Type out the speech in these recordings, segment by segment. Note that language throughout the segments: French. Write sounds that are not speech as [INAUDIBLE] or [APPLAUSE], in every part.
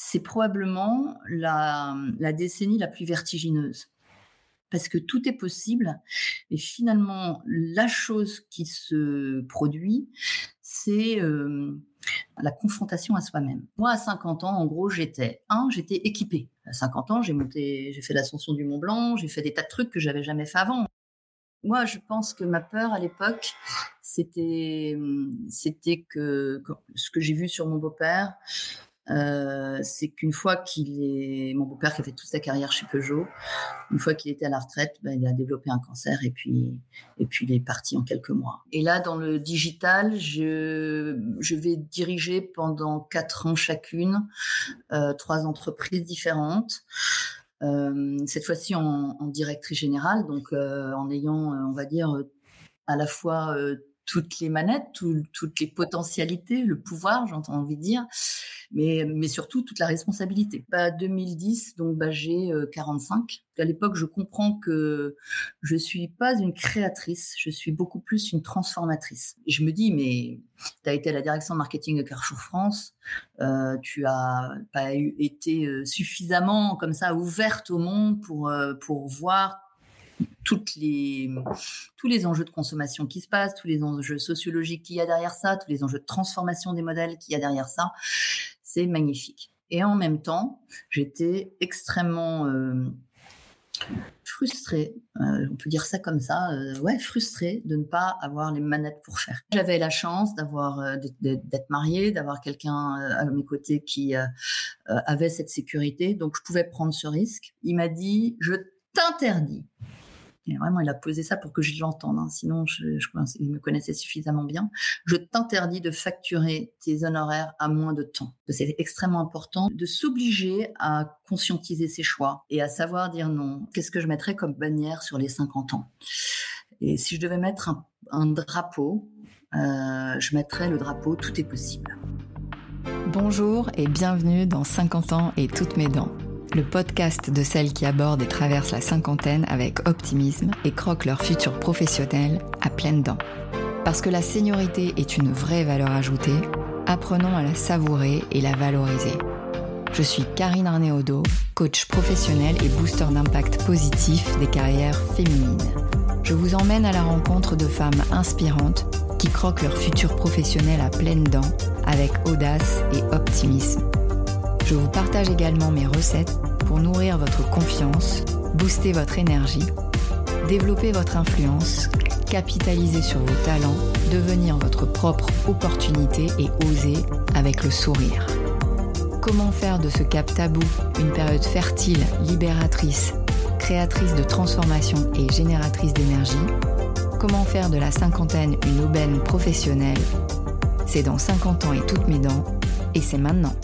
c'est probablement la, la décennie la plus vertigineuse parce que tout est possible. Et finalement, la chose qui se produit, c'est euh, la confrontation à soi-même. Moi, à 50 ans, en gros, j'étais un, j'étais équipée. À 50 ans, j'ai monté, j'ai fait l'ascension du Mont Blanc, j'ai fait des tas de trucs que j'avais jamais fait avant. Moi, je pense que ma peur à l'époque, c'était, c'était que ce que j'ai vu sur mon beau-père, euh, c'est qu'une fois qu'il est, mon beau-père qui a fait toute sa carrière chez Peugeot, une fois qu'il était à la retraite, ben, il a développé un cancer et puis, et puis il est parti en quelques mois. Et là, dans le digital, je, je vais diriger pendant quatre ans chacune euh, trois entreprises différentes. Euh, cette fois-ci en, directrice générale, donc en ayant, on va dire, à la fois toutes les manettes, toutes les potentialités, le pouvoir, j'entends envie de dire, mais, surtout toute la responsabilité. Bah, 2010, donc bah, j'ai 45. Euh, à l'époque, je comprends que je suis pas une créatrice, je suis beaucoup plus une transformatrice. Je me dis, mais tu as été à la direction marketing de Carrefour France, euh, tu as pas été euh, suffisamment comme ça ouverte au monde pour, pour voir toutes les, tous les enjeux de consommation qui se passent, tous les enjeux sociologiques qu'il y a derrière ça, tous les enjeux de transformation des modèles qu'il y a derrière ça. C'est magnifique. Et en même temps, j'étais extrêmement euh, frustrée, euh, on peut dire ça comme ça, euh, ouais, frustrée de ne pas avoir les manettes pour faire. J'avais la chance d'avoir d'être mariée, d'avoir quelqu'un à mes côtés qui avait cette sécurité, donc je pouvais prendre ce risque. Il m'a dit, je t'interdis vraiment, il a posé ça pour que je l'entende. Hein. Sinon, je, il me connaissait suffisamment bien. Je t'interdis de facturer tes honoraires à moins de temps. C'est extrêmement important de s'obliger à conscientiser ses choix et à savoir dire non. Qu'est-ce que je mettrais comme bannière sur les 50 ans? Et si je devais mettre un, drapeau, euh, je mettrais le drapeau Tout est possible. Bonjour et bienvenue dans 50 ans et toutes mes dents le podcast de celles qui abordent et traversent la cinquantaine avec optimisme et croquent leur futur professionnel à pleines dents. Parce que la seniorité est une vraie valeur ajoutée, apprenons à la savourer et la valoriser. Je suis Karine Arnéodo, coach professionnel et booster d'impact positif des carrières féminines. Je vous emmène à la rencontre de femmes inspirantes qui croquent leur futur professionnel à pleines dents avec audace et optimisme je vous partage également mes recettes pour nourrir votre confiance, booster votre énergie, développer votre influence, capitaliser sur vos talents, devenir votre propre opportunité et oser avec le sourire. Comment faire de ce cap tabou une période fertile, libératrice, créatrice de transformation et génératrice d'énergie? Comment faire de la cinquantaine une aubaine professionnelle? C'est dans 50 ans et toutes mes dents, et c'est maintenant.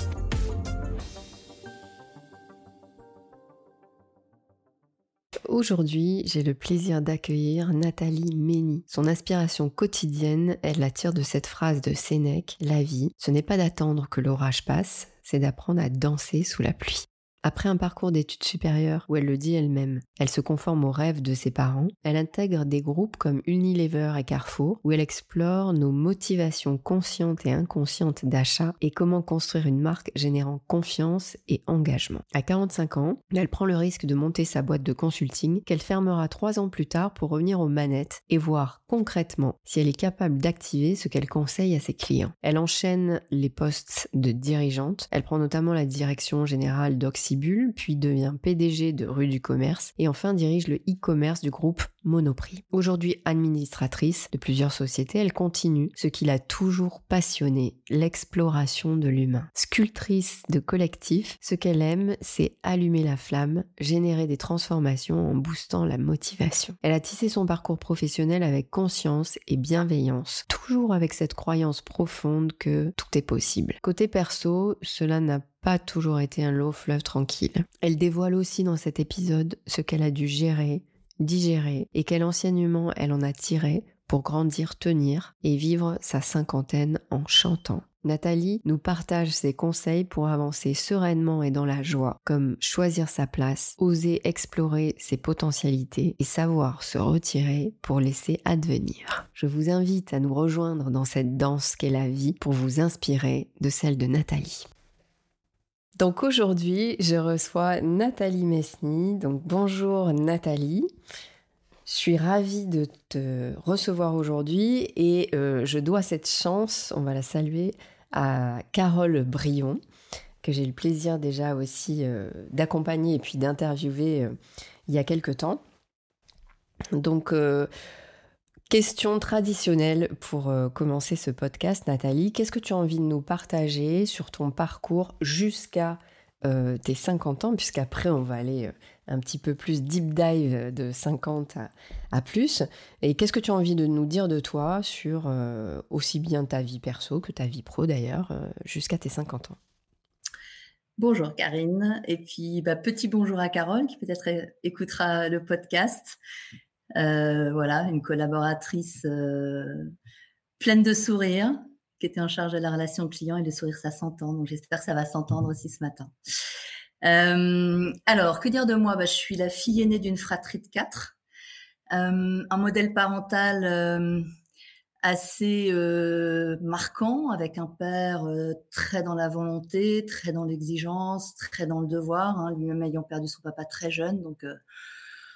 Aujourd'hui, j'ai le plaisir d'accueillir Nathalie Mény. Son inspiration quotidienne, elle la tire de cette phrase de Sénèque La vie, ce n'est pas d'attendre que l'orage passe, c'est d'apprendre à danser sous la pluie. Après un parcours d'études supérieures où elle le dit elle-même, elle se conforme aux rêves de ses parents, elle intègre des groupes comme Unilever et Carrefour où elle explore nos motivations conscientes et inconscientes d'achat et comment construire une marque générant confiance et engagement. À 45 ans, elle prend le risque de monter sa boîte de consulting qu'elle fermera trois ans plus tard pour revenir aux manettes et voir concrètement si elle est capable d'activer ce qu'elle conseille à ses clients. Elle enchaîne les postes de dirigeante, elle prend notamment la direction générale d'Oxy puis devient PDG de Rue du Commerce et enfin dirige le e-commerce du groupe Monoprix. Aujourd'hui administratrice de plusieurs sociétés, elle continue ce qui l'a toujours passionné, l'exploration de l'humain. Sculptrice de collectif, ce qu'elle aime, c'est allumer la flamme, générer des transformations en boostant la motivation. Elle a tissé son parcours professionnel avec conscience et bienveillance, toujours avec cette croyance profonde que tout est possible. Côté perso, cela n'a pas toujours été un long fleuve tranquille. Elle dévoile aussi dans cet épisode ce qu'elle a dû gérer, digérer et quel enseignement elle en a tiré pour grandir, tenir et vivre sa cinquantaine en chantant. Nathalie nous partage ses conseils pour avancer sereinement et dans la joie, comme choisir sa place, oser explorer ses potentialités et savoir se retirer pour laisser advenir. Je vous invite à nous rejoindre dans cette danse qu'est la vie pour vous inspirer de celle de Nathalie. Donc aujourd'hui, je reçois Nathalie Mesny. Donc bonjour Nathalie. Je suis ravie de te recevoir aujourd'hui et euh, je dois cette chance, on va la saluer, à Carole Brion, que j'ai eu le plaisir déjà aussi euh, d'accompagner et puis d'interviewer euh, il y a quelque temps. Donc, question traditionnelle pour commencer ce podcast, Nathalie. Qu'est-ce que tu as envie de nous partager sur ton parcours jusqu'à tes 50 ans, puisqu'après on va aller un petit peu plus deep dive de 50 à, plus. Et qu'est-ce que tu as envie de nous dire de toi sur euh, aussi bien ta vie perso que ta vie pro d'ailleurs, euh, jusqu'à tes 50 ans? Bonjour Karine, et puis bah, petit bonjour à Carole qui peut-être écoutera le podcast. Euh, voilà, une collaboratrice pleine de sourires qui était en charge de la relation client et le sourire ça s'entend, donc j'espère que ça va s'entendre aussi ce matin. Euh, alors, que dire de moi? Bah, Je suis la fille aînée d'une fratrie de quatre. Euh, un modèle parental euh, assez marquant, avec un père très dans la volonté, très dans l'exigence, très dans le devoir, hein, lui-même ayant perdu son papa très jeune, donc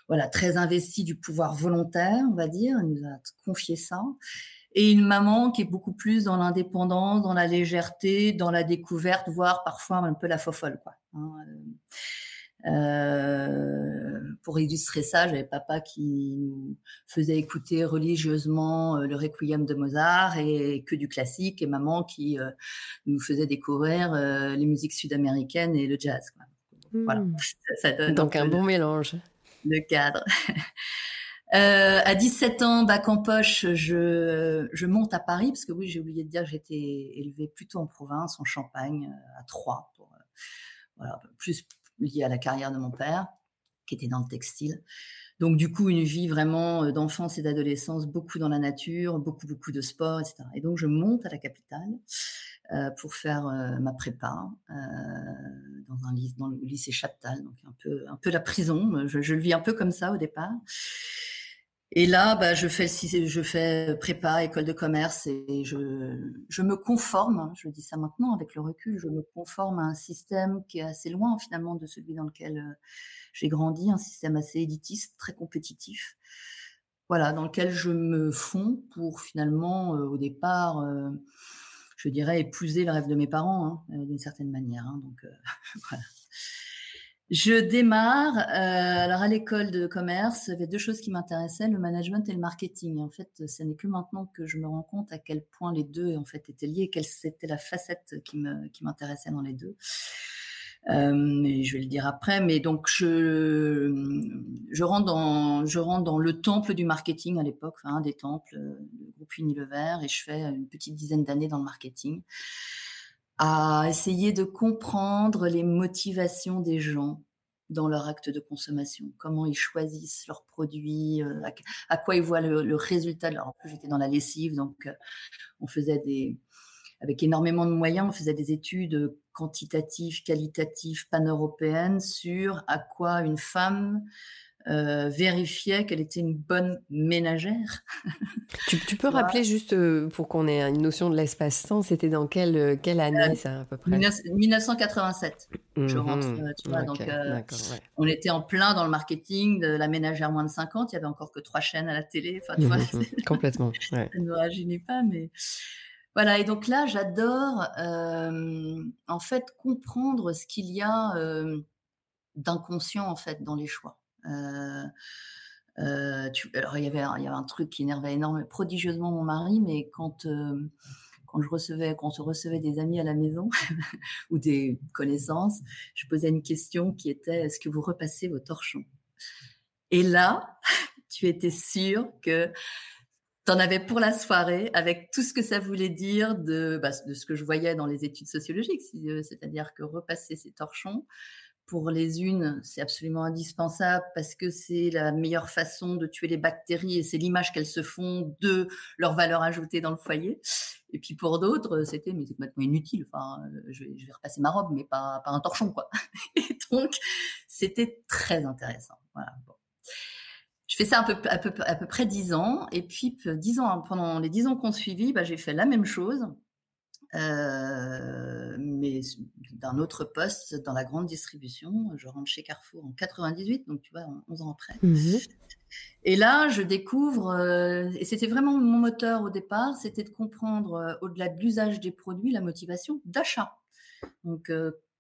voilà, très investi du pouvoir volontaire, on va dire, il nous a confié ça et une maman qui est beaucoup plus dans l'indépendance, dans la légèreté, dans la découverte, voire parfois un peu la fofolle. Quoi. Hein, euh, euh, pour illustrer ça, j'avais papa qui nous faisait écouter religieusement euh, le requiem de Mozart et que du classique, et maman qui nous faisait découvrir les musiques sud-américaines et le jazz. Voilà, mmh. ça, donne donc un bon mélange. Le cadre. [LAUGHS] Euh, à 17 ans, bac en poche, je, je monte à Paris, parce que oui, j'ai oublié de dire que j'étais élevée plutôt en province, en Champagne, euh, à Troyes, euh, plus lié à la carrière de mon père, qui était dans le textile. Donc du coup, une vie vraiment d'enfance et d'adolescence, beaucoup dans la nature, beaucoup, beaucoup de sport, etc. Et donc je monte à la capitale euh, pour faire ma prépa euh, dans, le lycée Chaptal, donc un peu, la prison. Je, je, le vis un peu comme ça au départ. Et là, bah, je fais prépa, école de commerce, et je, me conforme. Hein, je dis ça maintenant avec le recul. Je me conforme à un système qui est assez loin finalement de celui dans lequel euh, j'ai grandi, un système assez élitiste, très compétitif. Voilà, dans lequel je me fonds pour finalement, euh, au départ, euh, je dirais épouser le rêve de mes parents, hein, d'une certaine manière. Hein, [LAUGHS] voilà. Je démarre. Euh, alors à l'école de commerce, il y avait deux choses qui m'intéressaient le management et le marketing. en fait, ce n'est que maintenant que je me rends compte à quel point les deux étaient liés, quelle c'était la facette qui m'intéressait dans les deux. Euh, je vais le dire après, mais donc je je rentre dans je rentre dans le temple du marketing à l'époque, enfin un des temples, euh, le groupe Unilever, et je fais une petite dizaine d'années dans le marketing à essayer de comprendre les motivations des gens dans leur acte de consommation, comment ils choisissent leurs produits, euh, à, quoi ils voient le, résultat. Alors, en j'étais dans la lessive, donc euh, on faisait des, avec énormément de moyens, on faisait des études quantitatives, qualitatives, pan-européennes sur à quoi une femme euh, vérifiait qu'elle était une bonne ménagère. [LAUGHS] tu, peux rappeler juste euh, pour qu'on ait une notion de l'espace-temps, c'était dans quelle, euh, quelle année ça à peu près? 1987. je mhm. rentre, tu vois, donc on était en plein dans le marketing de la ménagère moins de 50. Il y avait encore que trois chaînes à la télé. Enfin, [LAUGHS] complètement. [LAUGHS] ça ne nous rajeunit pas, mais voilà. Et donc là, j'adore en fait comprendre ce qu'il y a d'inconscient en fait dans les choix. Euh, euh, alors il y avait il y avait un truc qui énervait énormément, prodigieusement mon mari, mais quand euh, quand je recevais, quand on recevait des amis à la maison [LAUGHS] ou des connaissances, je posais une question qui était est-ce que vous repassez vos torchons? Et là, [LAUGHS] tu étais sûr que tu en avais pour la soirée avec tout ce que ça voulait dire de, bah, ce que je voyais dans les études sociologiques, c'est-à-dire que repasser ces torchons, pour les unes, c'est absolument indispensable parce que c'est la meilleure façon de tuer les bactéries et c'est l'image qu'elles se font de leur valeur ajoutée dans le foyer. Et puis pour d'autres, c'était mais c'est complètement inutile. Enfin, euh, je vais, je vais, repasser ma robe, mais pas, pas un torchon, quoi. [LAUGHS] Et donc, c'était très intéressant. Voilà. Bon. Je fais ça un peu, à, peu, à peu près dix ans. Et puis, dix ans, pendant les dix ans qu'on suivit, bah, j'ai fait la même chose mais d'un autre poste dans la grande distribution. Je rentre chez Carrefour en 98, donc tu vois, 11 ans après. Mmh et là, je découvre, et c'était vraiment mon moteur au départ, c'était de comprendre, au-delà de l'usage des produits, la motivation d'achat. Donc,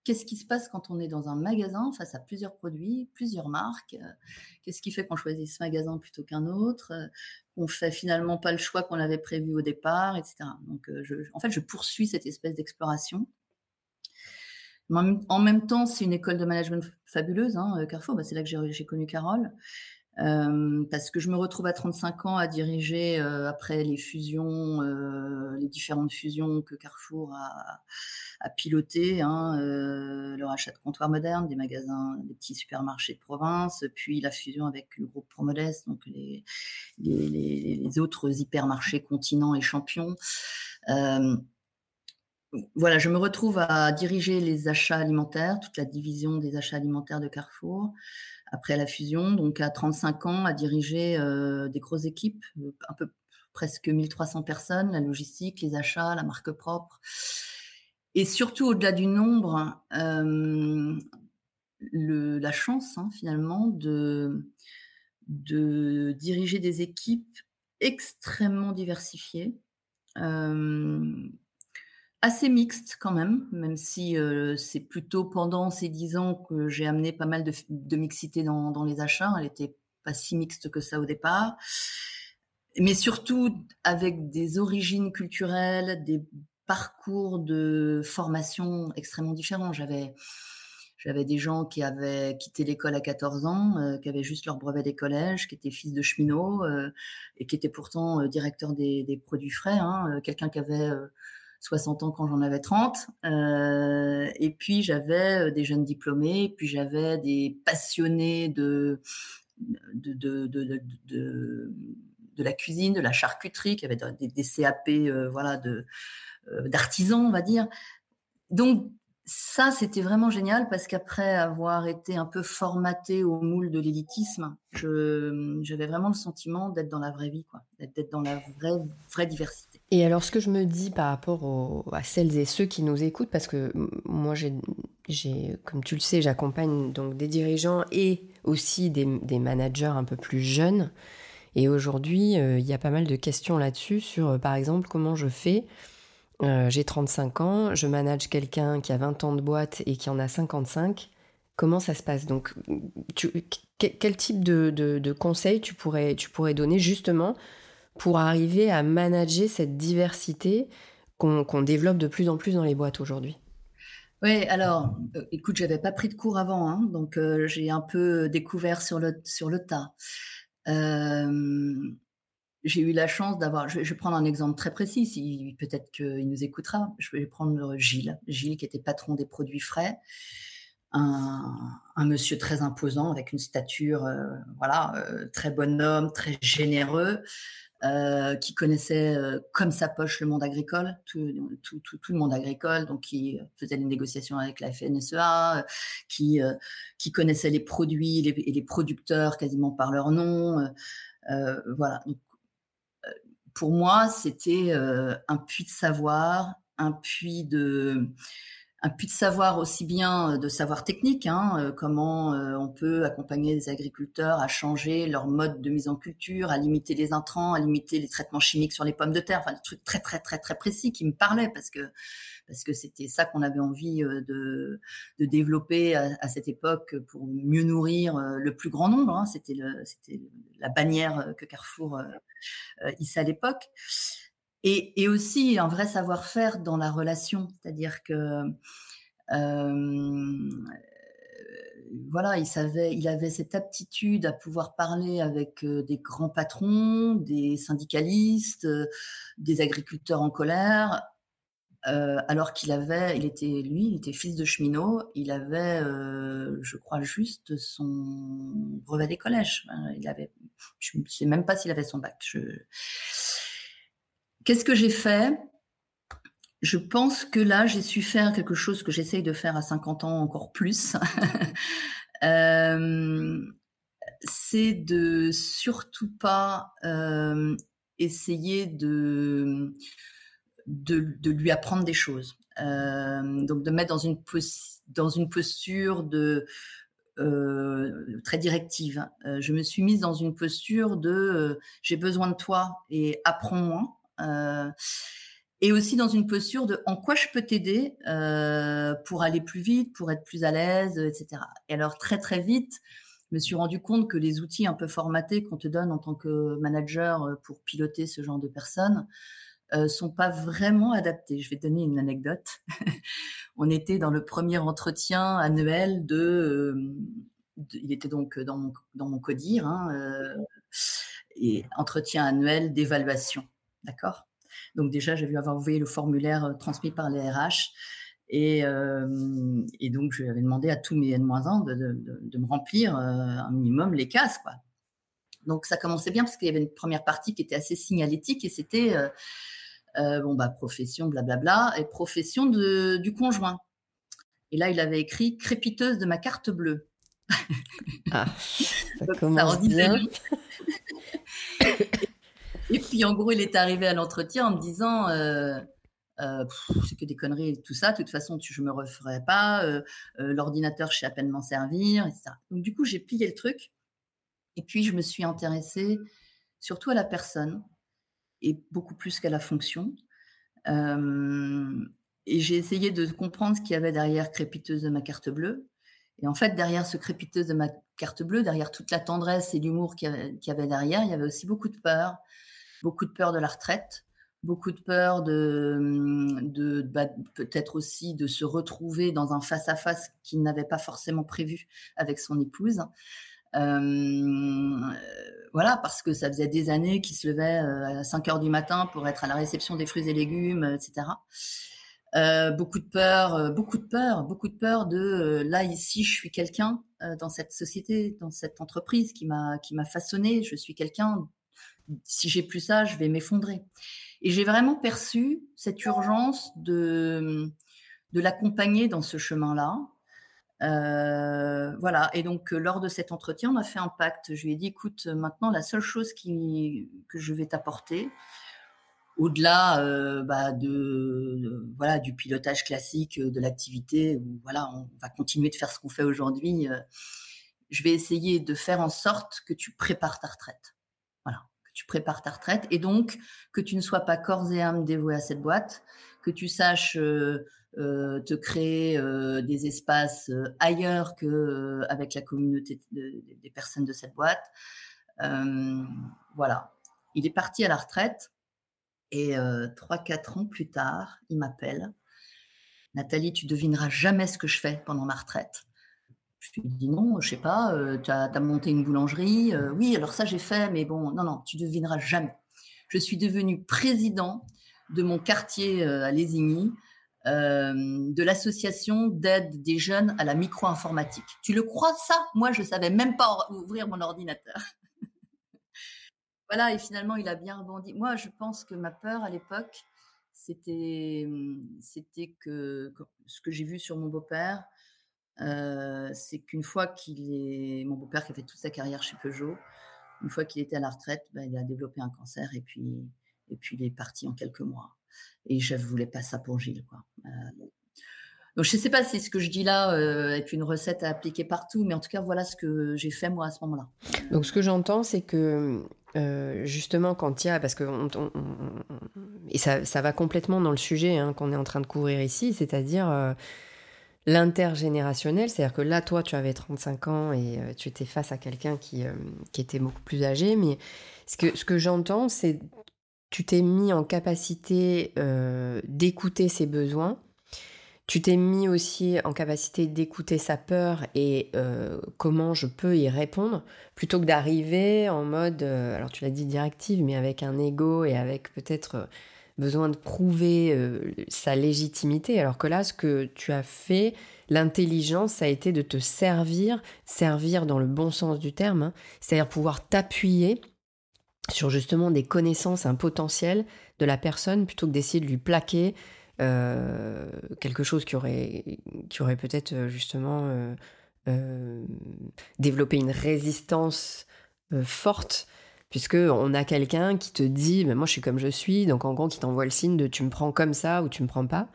qu'est-ce qui se passe quand on est dans un magasin face à plusieurs produits, plusieurs marques Qu'est-ce qui fait qu'on choisit ce magasin plutôt qu'un autre On fait finalement pas le choix qu'on avait prévu au départ, etc. Donc, en fait, je poursuis cette espèce d'exploration. En même temps, c'est une école de management fabuleuse, hein, Carrefour. Bah, c'est là que j'ai connu Carole. Euh, parce que je me retrouve à 35 ans à diriger euh, après les fusions, euh, les différentes fusions que Carrefour a, pilotées, hein, le rachat de comptoirs modernes, des magasins, des petits supermarchés de province, puis la fusion avec le groupe Promodest, donc les, les, autres hypermarchés continents et champions. voilà, je me retrouve à diriger les achats alimentaires, toute la division des achats alimentaires de Carrefour après la fusion, donc à 35 ans, à diriger euh, des grosses équipes, un peu presque 1300 personnes, la logistique, les achats, la marque propre. Et surtout, au-delà du nombre, euh, la chance, hein, finalement, de, de diriger des équipes extrêmement diversifiées. Euh, assez mixte quand même, même si c'est plutôt pendant ces dix ans que j'ai amené pas mal de, mixité dans, les achats. Elle n'était pas si mixte que ça au départ. Mais surtout avec des origines culturelles, des parcours de formation extrêmement différents. J'avais, j'avais des gens qui avaient quitté l'école à 14 ans, qui avaient juste leur brevet des collèges, qui étaient fils de cheminots et qui étaient pourtant directeurs des, produits frais. Hein. Quelqu'un qui avait 60 ans quand j'en avais 30. Euh, et puis j'avais euh, des jeunes diplômés, puis j'avais des passionnés de de, de, de, de, la cuisine, de la charcuterie, qui avaient des, CAP euh, voilà, d'artisans, on va dire. Donc ça, c'était vraiment génial parce qu'après avoir été un peu formaté au moule de l'élitisme, j'avais vraiment le sentiment d'être dans la vraie vie, quoi, d'être dans la vraie, vraie diversité. Et alors, ce que je me dis par rapport à celles et ceux qui nous écoutent, parce que moi, j'ai, comme tu le sais, j'accompagne donc des dirigeants et aussi des, managers un peu plus jeunes. Et aujourd'hui, euh, il y a pas mal de questions là-dessus sur, euh, par exemple, comment je fais euh, j'ai 35 ans, je manage quelqu'un qui a 20 ans de boîte et qui en a 55. Comment ça se passe? Donc, quel type de, conseils tu pourrais, tu pourrais donner justement pour arriver à manager cette diversité qu'on développe de plus en plus dans les boîtes aujourd'hui. Oui, alors, euh, écoute, j'avais pas pris de cours avant, hein, donc euh, j'ai un peu découvert sur le, sur le tas. J'ai eu la chance d'avoir, je, vais prendre un exemple très précis, peut-être qu'il nous écoutera. Je vais prendre Gilles, Gilles qui était patron des produits frais, un, monsieur très imposant avec une stature, euh, voilà, euh, très bonhomme, très généreux, euh, qui connaissait comme sa poche le monde agricole, tout, le monde agricole, donc qui faisait les négociations avec la FNSEA, qui, connaissait les produits et les, producteurs quasiment par leur nom. voilà, donc pour moi, c'était euh, un puits de savoir, un puits de, un puits de savoir aussi bien euh, de savoir technique, hein, euh, comment on peut accompagner les agriculteurs à changer leur mode de mise en culture, à limiter les intrants, à limiter les traitements chimiques sur les pommes de terre, enfin des trucs très très très très précis qui me parlaient parce que parce que c'était ça qu'on avait envie de, de développer à, cette époque pour mieux nourrir le plus grand nombre. Hein. C'était c'était la bannière que Carrefour hissait à l'époque. Et, et, aussi un vrai savoir-faire dans la relation, c'est-à-dire que voilà, il savait, il avait cette aptitude à pouvoir parler avec des grands patrons, des syndicalistes, des agriculteurs en colère, euh, alors qu'il avait, il était lui, il était fils de cheminot, il avait, euh, je crois juste son brevet des collèges. Il avait, je ne sais même pas s'il avait son bac. Qu'est-ce que j'ai fait? Je pense que là, j'ai su faire quelque chose que j'essaye de faire à 50 ans encore plus. [LAUGHS] Euh, c'est de surtout pas essayer de lui apprendre des choses. donc de mettre dans une, posture très directive. je me suis mise dans une posture de j'ai besoin de toi et apprends-moi et aussi dans une posture de en quoi je peux t'aider euh, pour aller plus vite, pour être plus à l'aise, etc. Et alors très très vite, je me suis rendu compte que les outils un peu formatés qu'on te donne en tant que manager euh, pour piloter ce genre de personnes euh, sont pas vraiment adaptés. Je vais donner une anecdote. [LAUGHS] On était dans le premier entretien annuel de, euh, il était donc dans mon, codir, hein, euh, et entretien annuel d'évaluation, d'accord? Donc déjà, j'ai vu avoir envoyé le formulaire euh, transmis par les RH. Et, euh, et, donc, je avais demandé à tous mes N-1 de, de, me remplir euh, un minimum les cases. Quoi. Donc, ça commençait bien parce qu'il y avait une première partie qui était assez signalétique et c'était bon, bah, profession, blablabla, et profession de, du conjoint. Et là, il avait écrit crépiteuse de ma carte bleue. Ah, [LAUGHS] ça commence bien. [LAUGHS] Et puis, en gros, il est arrivé à l'entretien en me disant euh, euh, c'est que des conneries et tout ça. De toute façon, je me referai pas. Euh, l'ordinateur, je sais à peine m'en servir, etc. Donc, du coup, j'ai plié le truc. Et puis, je me suis intéressée surtout à la personne et beaucoup plus qu'à la fonction. et j'ai essayé de comprendre ce qu'il y avait derrière crépiteuse de ma carte bleue. Et en fait, derrière ce crépiteuse de ma carte bleue, derrière toute la tendresse et l'humour qu'il y, avait derrière, il y avait aussi beaucoup de peur, beaucoup de peur de la retraite, beaucoup de peur de, de bah, peut-être aussi de se retrouver dans un face-à-face qu'il n'avait pas forcément prévu avec son épouse. Euh, voilà, parce que ça faisait des années qu'il se levait euh, à 5 heures du matin pour être à la réception des fruits et légumes, etc. Euh, beaucoup de peur, beaucoup de peur, beaucoup de peur de là ici je suis quelqu'un dans cette société, dans cette entreprise qui m'a qui m'a façonné. Je suis quelqu'un si j'ai plus ça, je vais m'effondrer. Et j'ai vraiment perçu cette urgence de, l'accompagner dans ce chemin-là. Euh, voilà. Et donc, euh, lors de cet entretien, on a fait un pacte. Je lui ai dit, écoute, maintenant, la seule chose que je vais t'apporter, au-delà euh, bah, de, voilà du pilotage classique de l'activité, où voilà, on va continuer de faire ce qu'on fait aujourd'hui. je vais essayer de faire en sorte que tu prépares ta retraite tu prépares ta retraite et donc que tu ne sois pas corps et âme dévoué à cette boîte, que tu saches euh, euh, te créer euh, des espaces ailleurs que avec la communauté des personnes de cette boîte. voilà. Il est parti à la retraite et trois, quatre ans plus tard, il m'appelle. Nathalie, tu devineras jamais ce que je fais pendant ma retraite. Je lui dis non, je sais pas, euh, tu as, monté une boulangerie. Euh, oui, alors ça j'ai fait, mais bon, non, non, tu devineras jamais. Je suis devenue président de mon quartier euh, à Lésigny, de l'association d'aide des jeunes à la micro-informatique. Tu le crois ça? Moi, je savais même pas ouvrir mon ordinateur. [LAUGHS] voilà, et finalement, il a bien rebondi. Moi, je pense que ma peur à l'époque, c'était, c'était que ce que j'ai vu sur mon beau-père, euh, c'est qu'une fois qu'il est, mon beau-père qui a fait toute sa carrière chez Peugeot, une fois qu'il était à la retraite, bah, il a développé un cancer et puis, et puis il est parti en quelques mois. Et je ne voulais pas ça pour Gilles. Euh, donc je ne sais pas si ce que je dis là euh, est une recette à appliquer partout, mais en tout cas voilà ce que j'ai fait moi à ce moment-là. Donc ce que j'entends, c'est que justement quand il y a, parce que et ça, ça, va complètement dans le sujet hein, qu'on est en train de couvrir ici, c'est-à-dire l'intergénérationnel, c'est-à-dire que là, toi, tu avais 35 ans et euh, tu étais face à quelqu'un qui, euh, qui, était beaucoup plus âgé, mais ce que, ce que j'entends, c'est tu t'es mis en capacité euh, d'écouter ses besoins, tu t'es mis aussi en capacité d'écouter sa peur et comment je peux y répondre, plutôt que d'arriver en mode, alors tu l'as dit directive, mais avec un ego et avec peut-être besoin de prouver euh, sa légitimité, alors que là, ce que tu as fait, l'intelligence, ça a été de te servir, servir dans le bon sens du terme, hein, c'est-à-dire pouvoir t'appuyer sur justement des connaissances, un potentiel de la personne, plutôt que d'essayer de lui plaquer euh, quelque chose qui aurait, peut-être euh, justement développé une résistance forte puisque on a quelqu'un qui te dit, mais moi je suis comme je suis, donc en gros qui t'envoie le signe de tu me prends comme ça ou tu me prends pas.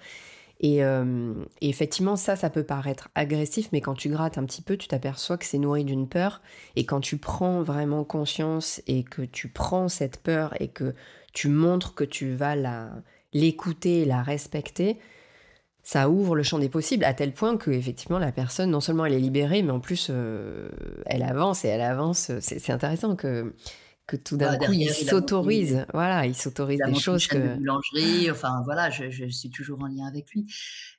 Et, euh, et, effectivement, ça, ça peut paraître agressif, mais quand tu grattes un petit peu, tu t'aperçois que c'est nourri d'une peur. Et quand tu prends vraiment conscience et que tu prends cette peur et que tu montres que tu vas la l'écouter, la respecter, ça ouvre le champ des possibles à tel point que effectivement la personne non seulement elle est libérée mais en plus euh, elle avance et elle avance c'est intéressant que que tout d'un coup il s'autorise voilà il s'autorise des choses que de boulangerie enfin voilà je, je, suis toujours en lien avec lui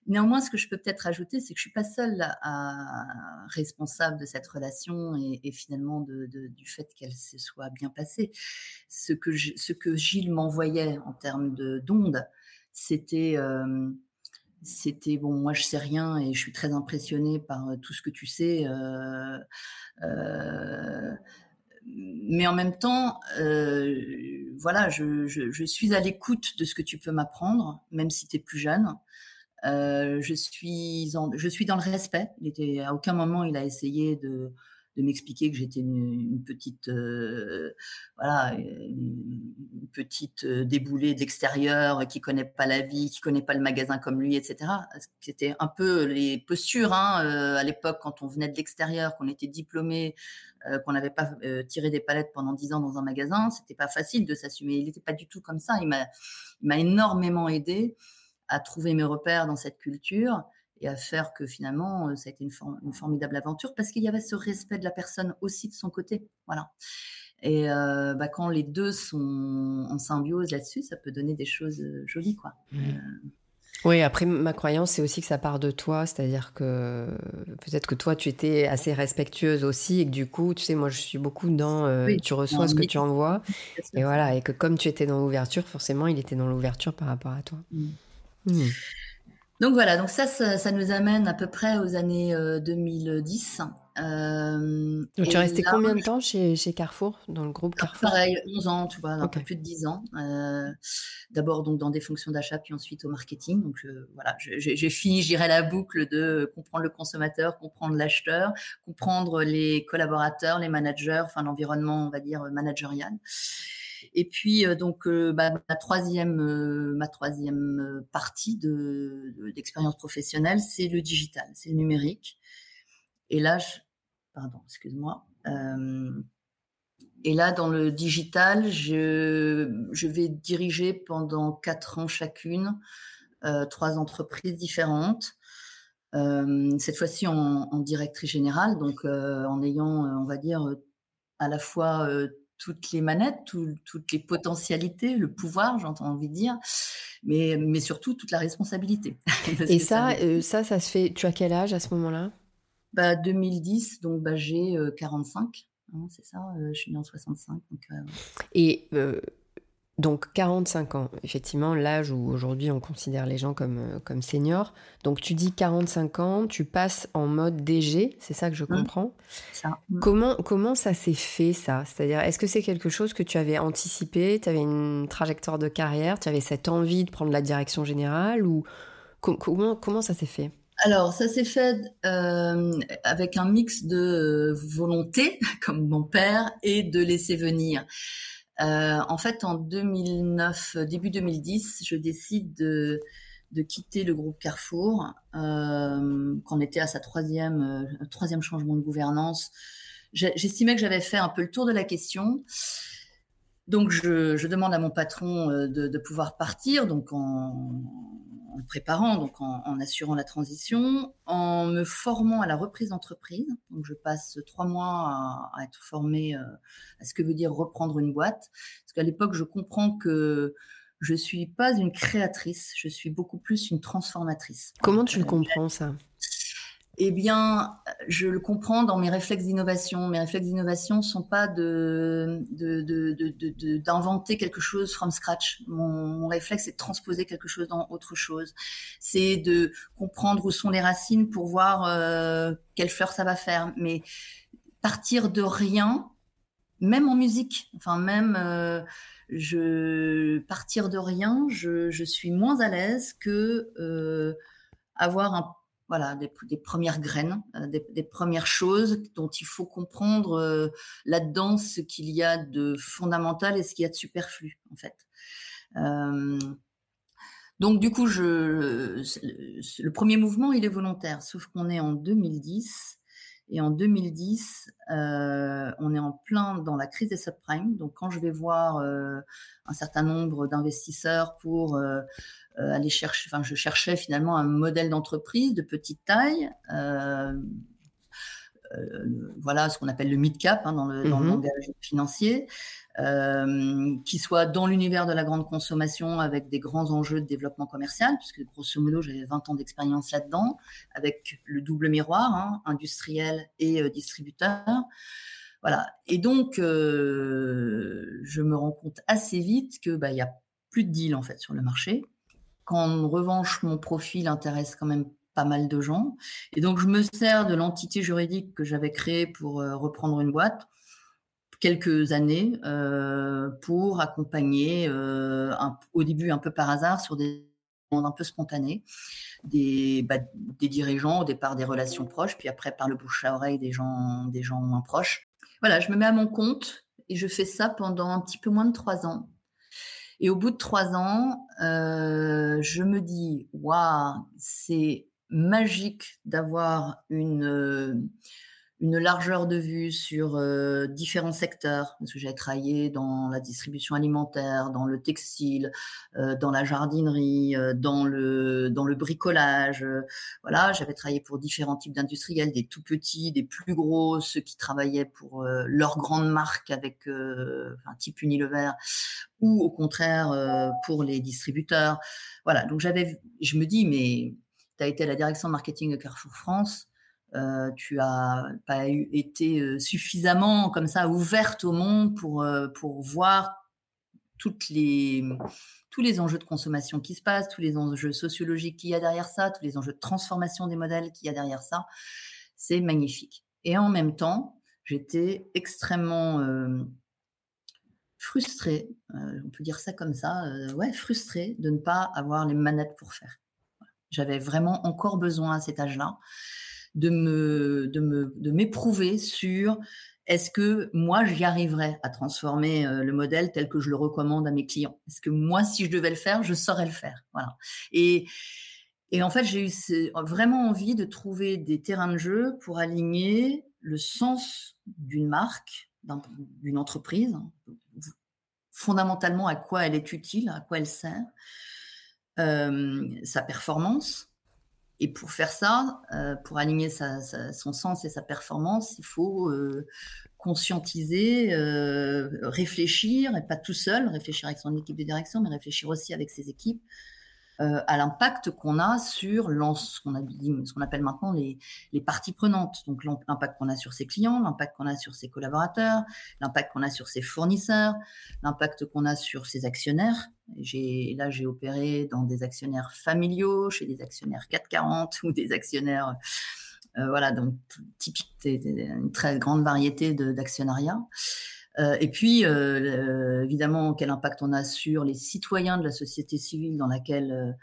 néanmoins ce que je peux peut-être ajouter c'est que je suis pas seule à, responsable de cette relation et, et finalement de, de, du fait qu'elle se soit bien passée ce que je, ce que Gilles m'envoyait en termes de d'ondes c'était euh, c'était bon, moi je sais rien et je suis très impressionnée par tout ce que tu sais. Euh, euh, mais en même temps, euh, voilà, je, suis à l'écoute de ce que tu peux m'apprendre, même si tu es plus jeune. je suis je suis dans le respect. Il était à aucun moment il a essayé de de m'expliquer que j'étais une, petite, euh, voilà, une petite euh, déboulée d'extérieur qui connaît pas la vie, qui connaît pas le magasin comme lui, etc. C'était un peu les postures hein, euh, à l'époque quand on venait de l'extérieur, qu'on était diplômé, qu'on n'avait pas tiré des palettes pendant dix ans dans un magasin. C'était pas facile de s'assumer. Il n'était pas du tout comme ça. Il m'a, il m'a énormément aidé à trouver mes repères dans cette culture et à faire que finalement, euh, ça a été une, formidable aventure parce qu'il y avait ce respect de la personne aussi de son côté. Voilà. Et euh, bah, quand les deux sont en symbiose là-dessus, ça peut donner des choses euh, jolies, quoi. Mmh. Oui, après, ma croyance, c'est aussi que ça part de toi, c'est-à-dire que peut-être que toi, tu étais assez respectueuse aussi, et que du coup, tu sais, moi, je suis beaucoup dans tu reçois ce que tu envoies, [LAUGHS] et voilà, et que comme tu étais dans l'ouverture, forcément, il était dans l'ouverture par rapport à toi. Mmh. Mmh. Donc voilà, donc ça, ça, nous amène à peu près aux années 2010. Euh, euh, donc tu es resté combien de temps chez, chez, Carrefour, dans le groupe Carrefour? Pareil, 11 ans, tu vois, un peu plus de 10 ans. Euh, D'abord donc dans des fonctions d'achat, puis ensuite au marketing. Donc voilà, j'ai fini, j'irai la boucle de comprendre le consommateur, comprendre l'acheteur, comprendre les collaborateurs, les managers, enfin l'environnement, on va dire, managérial. Et puis euh, donc euh, bah, ma troisième euh, ma troisième partie de d'expérience professionnelle, c'est le digital, c'est le numérique. Et là, pardon, excuse-moi. et là, dans le digital, je, je vais diriger pendant quatre ans chacune trois entreprises différentes. cette fois-ci en, directrice générale, donc en ayant, on va dire, à la fois toutes les manettes, toutes les potentialités, le pouvoir, j'entends envie de dire, mais, mais surtout toute la responsabilité. [LAUGHS] Et ça, euh, ça, ça, se fait. Tu as quel âge à ce moment-là? Bah, 2010, donc bah, j'ai 45. Euh, hein, c'est ça, euh, je suis née en 65. Donc, Et donc 45 ans, effectivement, l'âge où aujourd'hui on considère les gens comme, euh, comme seniors. Donc tu dis 45 ans, tu passes en mode DG, c'est ça que je mmh. comprends? ça. Mmh. Comment, comment ça s'est fait ça? C'est-à-dire, est-ce que c'est quelque chose que tu avais anticipé Tu avais une trajectoire de carrière Tu avais cette envie de prendre la direction générale ou comment, comment ça s'est fait? Alors, ça s'est fait euh, avec un mix de volonté, [LAUGHS] comme mon père, et de laisser venir. Euh, en fait, en 2009, début 2010, je décide de, quitter le groupe Carrefour, euh, qu'on était à sa troisième, euh, troisième changement de gouvernance. J'estimais que j'avais fait un peu le tour de la question. Donc, je, demande à mon patron euh, de, de pouvoir partir, donc en, en préparant, donc en, assurant la transition, en me formant à la reprise d'entreprise. Donc, je passe trois mois à, être formée euh, à ce que veut dire reprendre une boîte. Parce qu'à l'époque, je comprends que je suis pas une créatrice, je suis beaucoup plus une transformatrice. Comment tu le comprends ça? Eh bien, je le comprends dans mes réflexes d'innovation. Mes réflexes d'innovation ne sont pas de, d'inventer quelque chose from scratch. Mon, réflexe, c'est de transposer quelque chose dans autre chose. C'est de comprendre où sont les racines pour voir euh, quelle fleur ça va faire. Mais partir de rien, même en musique, enfin même euh, je partir de rien, je, suis moins à l'aise que euh, avoir un voilà, des, premières graines, des, premières choses dont il faut comprendre là-dedans ce qu'il y a de fondamental et ce qu'il y a de superflu, en fait. donc du coup, je, le premier mouvement, il est volontaire, sauf qu'on est en 2010 et en 2010, euh, on est en plein dans la crise des subprimes. Donc, quand je vais voir euh, un certain nombre d'investisseurs pour euh, aller chercher, enfin, je cherchais finalement un modèle d'entreprise de petite taille. voilà ce qu'on appelle le mid-cap hein, dans, le, dans le mmh langage financier. Euh, qui soit dans l'univers de la grande consommation avec des grands enjeux de développement commercial, puisque grosso modo j'avais 20 ans d'expérience là-dedans, avec le double miroir, hein, industriel et euh, distributeur. Voilà. Et donc, euh, je me rends compte assez vite que bah, il y a plus de deals en fait sur le marché. Qu'en revanche, mon profil intéresse quand même pas mal de gens. Et donc, je me sers de l'entité juridique que j'avais créée pour reprendre une boîte quelques années euh, pour accompagner, euh, au début un peu par hasard, sur des demandes un peu spontanées, des, bah, des dirigeants, au départ des relations proches, puis après par le bouche à oreille des gens, des gens moins proches. Voilà, je me mets à mon compte et je fais ça pendant un petit peu moins de trois ans. Et au bout de trois ans, euh, je me dis, waouh, c'est magique d'avoir une une largeur de vue sur euh, différents secteurs, parce que j'ai travaillé dans la distribution alimentaire, dans le textile, euh, dans la jardinerie, euh, dans le dans le bricolage. voilà, j'avais travaillé pour différents types d'industriels, des tout petits, des plus gros, ceux qui travaillaient pour leurs grandes marques avec un type Unilever, ou au contraire pour les distributeurs. Voilà, donc j'avais, je me dis, mais tu as été à la direction marketing de Carrefour France euh, tu as pas été suffisamment comme ça ouverte au monde pour, pour voir toutes les, tous les enjeux de consommation qui se passent, tous les enjeux sociologiques qu'il y a derrière ça, tous les enjeux de transformation des modèles qu'il y a derrière ça. C'est magnifique. Et en même temps, j'étais extrêmement frustrée, on peut dire ça comme ça, ouais, frustrée de ne pas avoir les manettes pour faire. J'avais vraiment encore besoin à cet âge-là de me de me de m'éprouver sur est-ce que moi j'y arriverais à transformer euh, le modèle tel que je le recommande à mes clients? Est-ce que moi si je devais le faire, je saurais le faire? Voilà. Et et en fait, j'ai eu vraiment envie de trouver des terrains de jeu pour aligner le sens d'une marque, d'une entreprise, fondamentalement à quoi elle est utile, à quoi elle sert, euh, sa performance, et pour faire ça, euh, pour aligner son sens et sa performance, il faut euh, conscientiser, euh, réfléchir, et pas tout seul, réfléchir avec son équipe de direction, mais réfléchir aussi avec ses équipes euh, à l'impact qu'on a sur ce qu'on appelle maintenant les, parties prenantes. Donc l'impact qu'on a sur ses clients, l'impact qu'on a sur ses collaborateurs, l'impact qu'on a sur ses fournisseurs, l'impact qu'on a sur ses actionnaires. Là j'ai opéré dans des actionnaires familiaux, chez des actionnaires 440 ou des actionnaires euh, voilà donc typique une très grande variété d'actionnariat. Euh, et puis, euh, évidemment, quel impact on a sur les citoyens de la société civile dans laquelle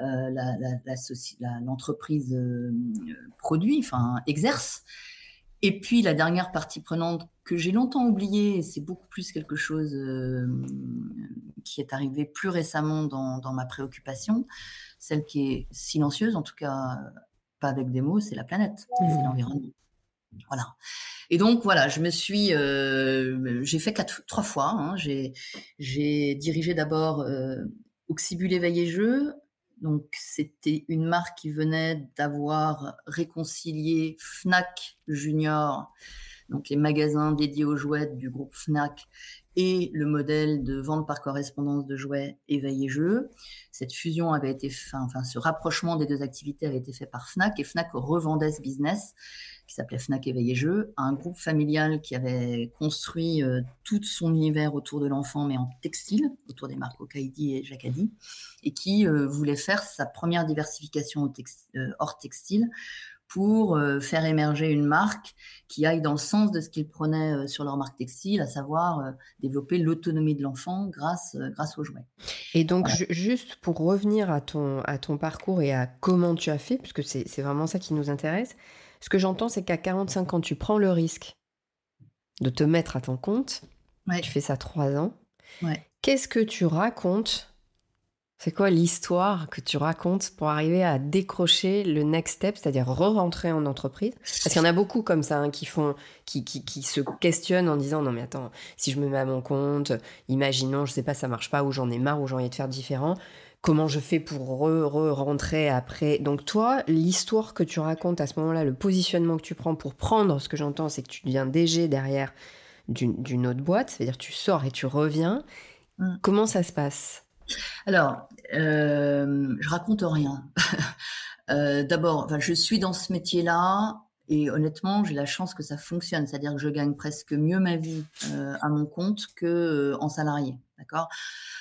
euh, l'entreprise produit, enfin exerce. Et puis la dernière partie prenante que j'ai longtemps oubliée, c'est beaucoup plus quelque chose qui est arrivé plus récemment dans, dans, ma préoccupation, celle qui est silencieuse, en tout cas pas avec des mots, c'est la planète, c'est mmh. l'environnement. Voilà. Et donc voilà, je me suis, euh, j'ai fait trois fois. Hein, j'ai, dirigé d'abord euh, Oxybul Éveillé Jeu. Donc c'était une marque qui venait d'avoir réconcilié Fnac Junior, donc les magasins dédiés aux jouets du groupe Fnac, et le modèle de vente par correspondance de jouets Éveillé Jeu. Cette fusion avait été, enfin ce rapprochement des deux activités avait été fait par Fnac et Fnac revendait ce business qui s'appelait Fnac Éveillé Jeux, un groupe familial qui avait construit euh, tout son univers autour de l'enfant, mais en textile, autour des marques Okaidi et Jacadi, et qui euh, voulait faire sa première diversification euh, hors textile pour faire émerger une marque qui aille dans le sens de ce qu'ils prenaient sur leur marque textile, à savoir développer l'autonomie de l'enfant grâce, grâce aux jouets. Et donc, juste pour revenir à ton, à ton parcours et à comment tu as fait, puisque c'est vraiment ça qui nous intéresse, ce que j'entends, c'est qu'à 45 ans, tu prends le risque de te mettre à ton compte. Tu fais ça trois ans. Qu'est-ce que tu racontes c'est quoi l'histoire que tu racontes pour arriver à décrocher le next step, c'est-à-dire re-rentrer en entreprise? Parce qu'il y en a beaucoup comme ça hein, qui font, qui, qui, se questionnent en disant non mais attends, si je me mets à mon compte, imaginons, je sais pas, ça marche pas ou j'en ai marre ou j'ai envie de faire différent. Comment je fais pour re-rentrer après? Donc toi, l'histoire que tu racontes à ce moment-là, le positionnement que tu prends pour prendre, ce que j'entends, c'est que tu deviens DG derrière d'une autre boîte, c'est-à-dire tu sors et tu reviens. Mmh. Comment ça se passe? Alors, euh, je raconte rien. [LAUGHS] euh, D'abord, enfin, je suis dans ce métier-là et honnêtement, j'ai la chance que ça fonctionne, c'est-à-dire que je gagne presque mieux ma vie euh, à mon compte que euh, en salarié, d'accord?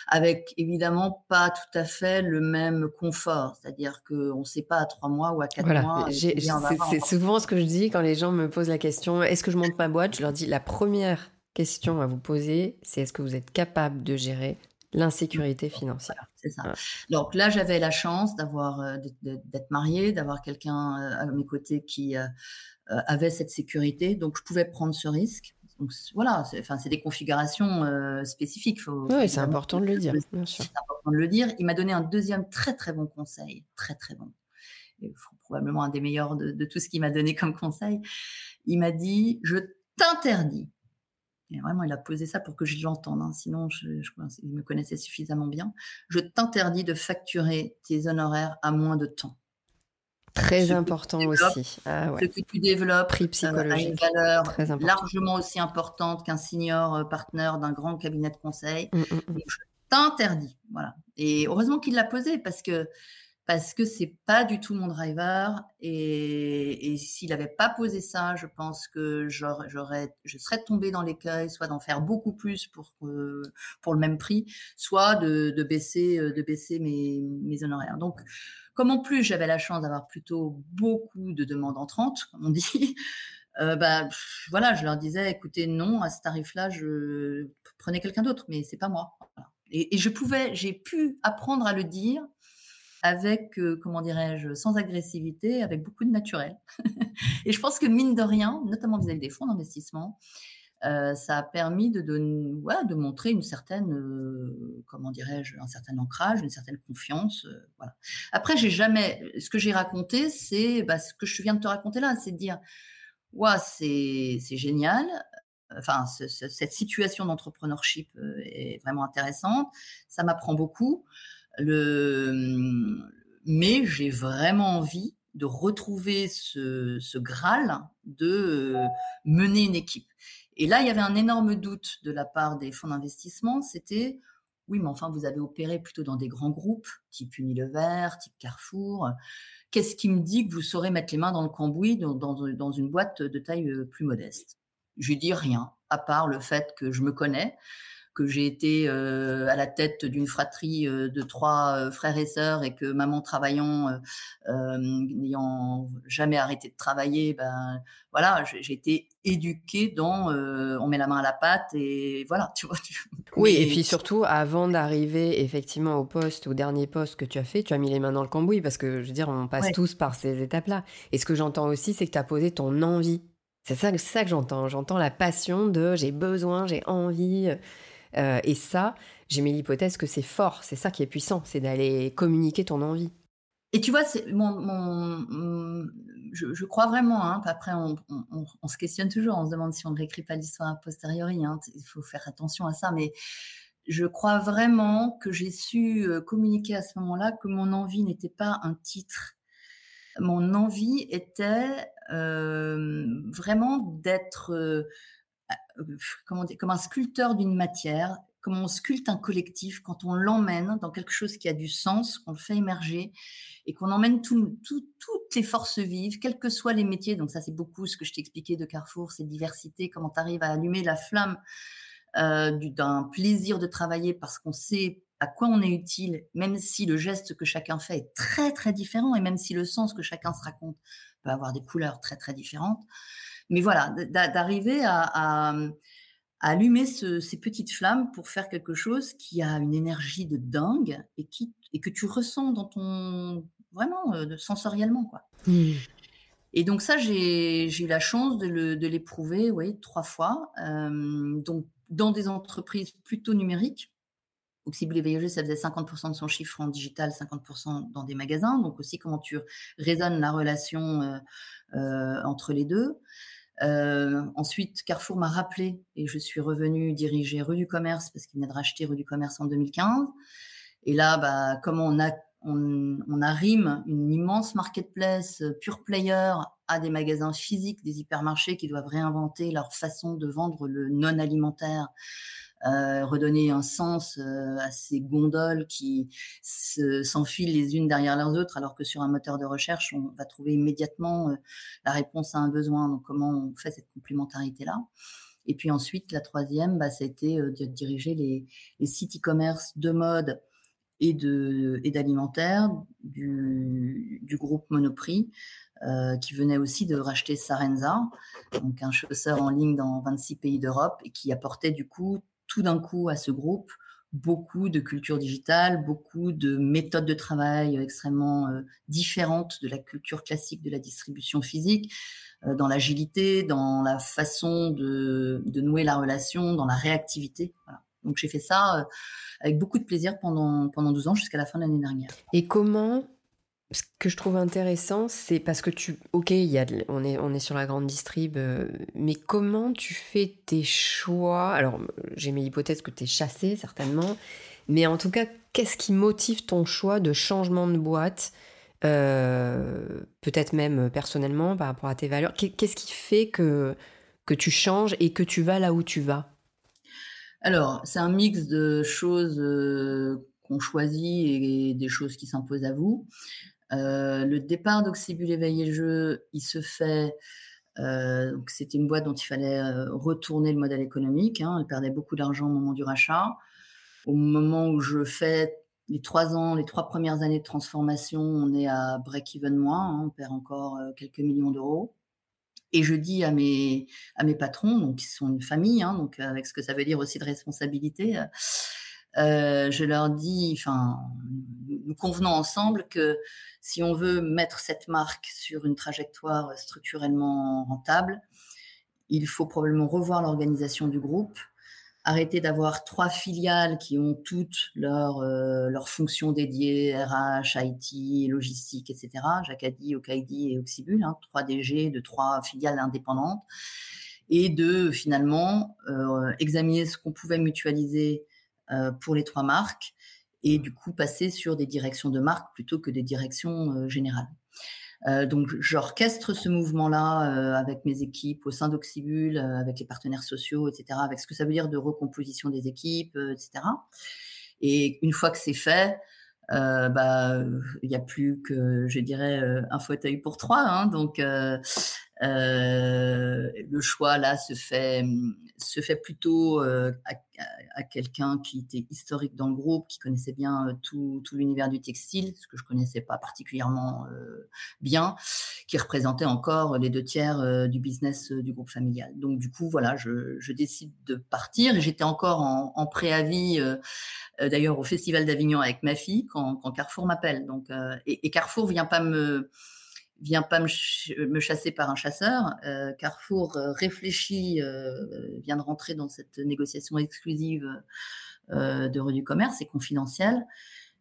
Avec évidemment pas tout à fait le même confort, c'est-à-dire qu'on ne sait pas à trois mois ou à quatre mois. C'est souvent ce que je dis quand les gens me posent la question est-ce que je monte ma boîte? Je leur dis la première question à vous poser, c'est est-ce que vous êtes capable de gérer L'insécurité financière. c'est ça. Donc là, j'avais la chance d'avoir euh, d'être mariée, d'avoir quelqu'un euh, à mes côtés qui euh, avait cette sécurité, donc je pouvais prendre ce risque. Donc voilà, c'est enfin, des configurations spécifiques. oui, c'est important de le dire. C'est important de le dire. Il m'a donné un deuxième très très bon conseil, très très bon, et probablement un des meilleurs de, de tout ce qu'il m'a donné comme conseil. Il m'a dit je t'interdis vraiment, il a posé ça pour que je l'entende. Hein. Sinon, je, il me connaissait suffisamment bien. Je t'interdis de facturer tes honoraires à moins de temps. Très important aussi. Ah Ce que tu développes Prix psychologique. Euh, a une valeur largement aussi importante qu'un senior euh, partner d'un grand cabinet de conseil. Mmh, mmh, mmh. je t'interdis. Voilà. Et heureusement qu'il l'a posé parce que parce que c'est pas du tout mon driver. Et, s'il n'avait pas posé ça, je pense que j'aurais, je serais tombée dans l'écueil, soit d'en faire beaucoup plus pour, pour le même prix, soit de, baisser, de baisser mes, mes honoraires. Donc, comme en plus j'avais la chance d'avoir plutôt beaucoup de demandes entrantes, comme on dit, [LAUGHS] euh, bah, voilà, je leur disais, écoutez, non, à ce tarif-là, je prenais quelqu'un d'autre, mais c'est pas moi. Et, et, je pouvais, j'ai pu apprendre à le dire avec, euh, comment dirais-je, sans agressivité, avec beaucoup de naturel. [LAUGHS] et je pense que mine de rien, notamment vis-à-vis des fonds d'investissement, euh, ça a permis de, ouais, de montrer une certaine, euh, comment dirais-je, un certain ancrage, une certaine confiance. voilà. Après, j'ai jamais, ce que j'ai raconté, c'est bah, ce que je viens de te raconter là, c'est de dire, ouais, c'est génial. Enfin, cette situation d'entrepreneurship est vraiment intéressante. Ça m'apprend beaucoup. Le, mais j'ai vraiment envie de retrouver ce, Graal de euh, mener une équipe. Et là, il y avait un énorme doute de la part des fonds d'investissement. C'était, oui, mais enfin, vous avez opéré plutôt dans des grands groupes, type Unilever, type Carrefour. Qu'est-ce qui me dit que vous saurez mettre les mains dans le cambouis dans, dans, dans une boîte de taille euh, plus modeste? Je dis rien, à part le fait que je me connais, que j'ai été euh, à la tête d'une fratrie euh, de trois euh, frères et sœurs et que maman travaillant, n'ayant jamais arrêté de travailler, ben voilà, j'ai été éduquée dans on met la main à la pâte et voilà, tu vois. [LAUGHS] Oui, et puis surtout, avant d'arriver effectivement au poste, au dernier poste que tu as fait, tu as mis les mains dans le cambouis parce que je veux dire, on passe tous par ces étapes-là. Et ce que j'entends aussi, c'est que tu as posé ton envie. C'est ça, ça que j'entends. J'entends la passion de j'ai besoin, j'ai envie. Euh, et ça, j'ai mis l'hypothèse que c'est fort, c'est ça qui est puissant, c'est d'aller communiquer ton envie. Et tu vois, mon, je, crois vraiment. Hein, après, on, se questionne toujours, on se demande si on ne réécrit pas l'histoire a posteriori. Hein, il faut faire attention à ça, mais je crois vraiment que j'ai su euh, communiquer à ce moment-là que mon envie n'était pas un titre. Mon envie était euh, vraiment d'être comment dire, comme un sculpteur d'une matière, comme on sculpte un collectif quand on l'emmène dans quelque chose qui a du sens, qu'on le fait émerger et qu'on emmène toutes les forces vives, quels que soient les métiers. Donc ça, c'est beaucoup ce que je t'ai expliqué de Carrefour, cette diversité, comment tu arrives à allumer la flamme euh, d'un plaisir de travailler parce qu'on sait à quoi on est utile, même si le geste que chacun fait est très très différent et même si le sens que chacun se raconte peut avoir des couleurs très très différentes. Mais voilà, d'arriver à, allumer ces petites flammes pour faire quelque chose qui a une énergie de dingue et, qui, et que tu ressens dans ton vraiment euh, sensoriellement quoi. Mmh. Et donc ça, j'ai eu la chance de l'éprouver, oui, trois fois. Euh, donc dans des entreprises plutôt numériques. Auxible et ça faisait 50% de son chiffre en digital, 50% dans des magasins. Donc aussi comment tu raisonnes la relation euh, euh, entre les deux. Ensuite, Carrefour m'a rappelé et je suis revenue diriger rue du commerce parce qu'il venait de racheter rue du commerce en 2015. Et là, bah, comment on a on, arrime une immense marketplace euh, pure player à des magasins physiques, des hypermarchés qui doivent réinventer leur façon de vendre le non alimentaire, euh, redonner un sens euh, à ces gondoles qui s'enfilent les unes derrière les autres, alors que sur un moteur de recherche, on va trouver immédiatement la réponse à un besoin. Donc, comment on fait cette complémentarité-là? Et puis ensuite, la troisième, bah, ça a été de diriger les, sites e-commerce de mode et et d'alimentaire du, groupe Monoprix euh, qui venait aussi de racheter Sarenza, donc un chausseur en ligne dans 26 pays d'Europe et qui apportait du coup tout d'un coup à ce groupe beaucoup de culture digitale, beaucoup de méthodes de travail extrêmement euh, différentes de la culture classique de la distribution physique, euh, dans l'agilité, dans la façon de, nouer la relation, dans la réactivité. Donc j'ai fait ça euh, avec beaucoup de plaisir pendant, pendant 12 ans jusqu'à la fin de l'année dernière. Et comment ce que je trouve intéressant, c'est parce que tu, ok, y a, on, est, on est sur la grande distrib, euh, mais comment tu fais tes choix? Alors, j'ai mes hypothèses que tu es chassé, certainement, mais en tout cas, qu'est-ce qui motive ton choix de changement de boîte euh, Peut-être même personnellement par rapport à tes valeurs? Qu'est-ce qui fait que, que tu changes et que tu vas là où tu vas? Alors, c'est un mix de choses euh, qu'on choisit et des choses qui s'imposent à vous. Euh, le départ d'Oxybul Éveillé Jeu, il se fait. Euh, c'était une boîte dont il fallait retourner le modèle économique. Hein. elle perdait beaucoup d'argent au moment du rachat. Au moment où je fais les trois ans, les trois premières années de transformation, on est à break-even moins. Hein. on perd encore quelques millions d'euros. Et je dis à mes, à mes patrons, donc qui sont une famille, hein, donc avec ce que ça veut dire aussi de responsabilité, euh, je leur dis, enfin, nous convenons ensemble que si on veut mettre cette marque sur une trajectoire structurellement rentable, il faut probablement revoir l'organisation du groupe, arrêter d'avoir trois filiales qui ont toutes leurs euh, fonctions dédiées, RH, IT, logistique, etc. Jacadi, Okaidi et Oxybul, hein, trois DG de trois filiales indépendantes, et de finalement euh, examiner ce qu'on pouvait mutualiser pour les trois marques et du coup passer sur des directions de marque plutôt que des directions générales. Euh, donc, j'orchestre ce mouvement-là euh, avec mes équipes au sein d'Oxybul, euh, avec les partenaires sociaux, etc., avec ce que ça veut dire de recomposition des équipes, etc. Et une fois que c'est fait, bah, il n'y a plus que, je dirais, un fauteuil pour trois. Hein, donc, euh, le choix là se fait se fait plutôt euh, à, quelqu'un qui était historique dans le groupe, qui connaissait bien euh, tout, l'univers du textile, ce que je connaissais pas particulièrement bien, qui représentait encore les deux tiers du business du groupe familial. Donc du coup voilà, je, décide de partir. J'étais encore en, préavis d'ailleurs au Festival d'Avignon avec ma fille quand, quand Carrefour m'appelle. Donc et, et Carrefour vient pas me vient pas me, chasser par un chasseur. Euh, Carrefour euh, réfléchit, euh, vient de rentrer dans cette négociation exclusive de rue du commerce, c'est confidentiel.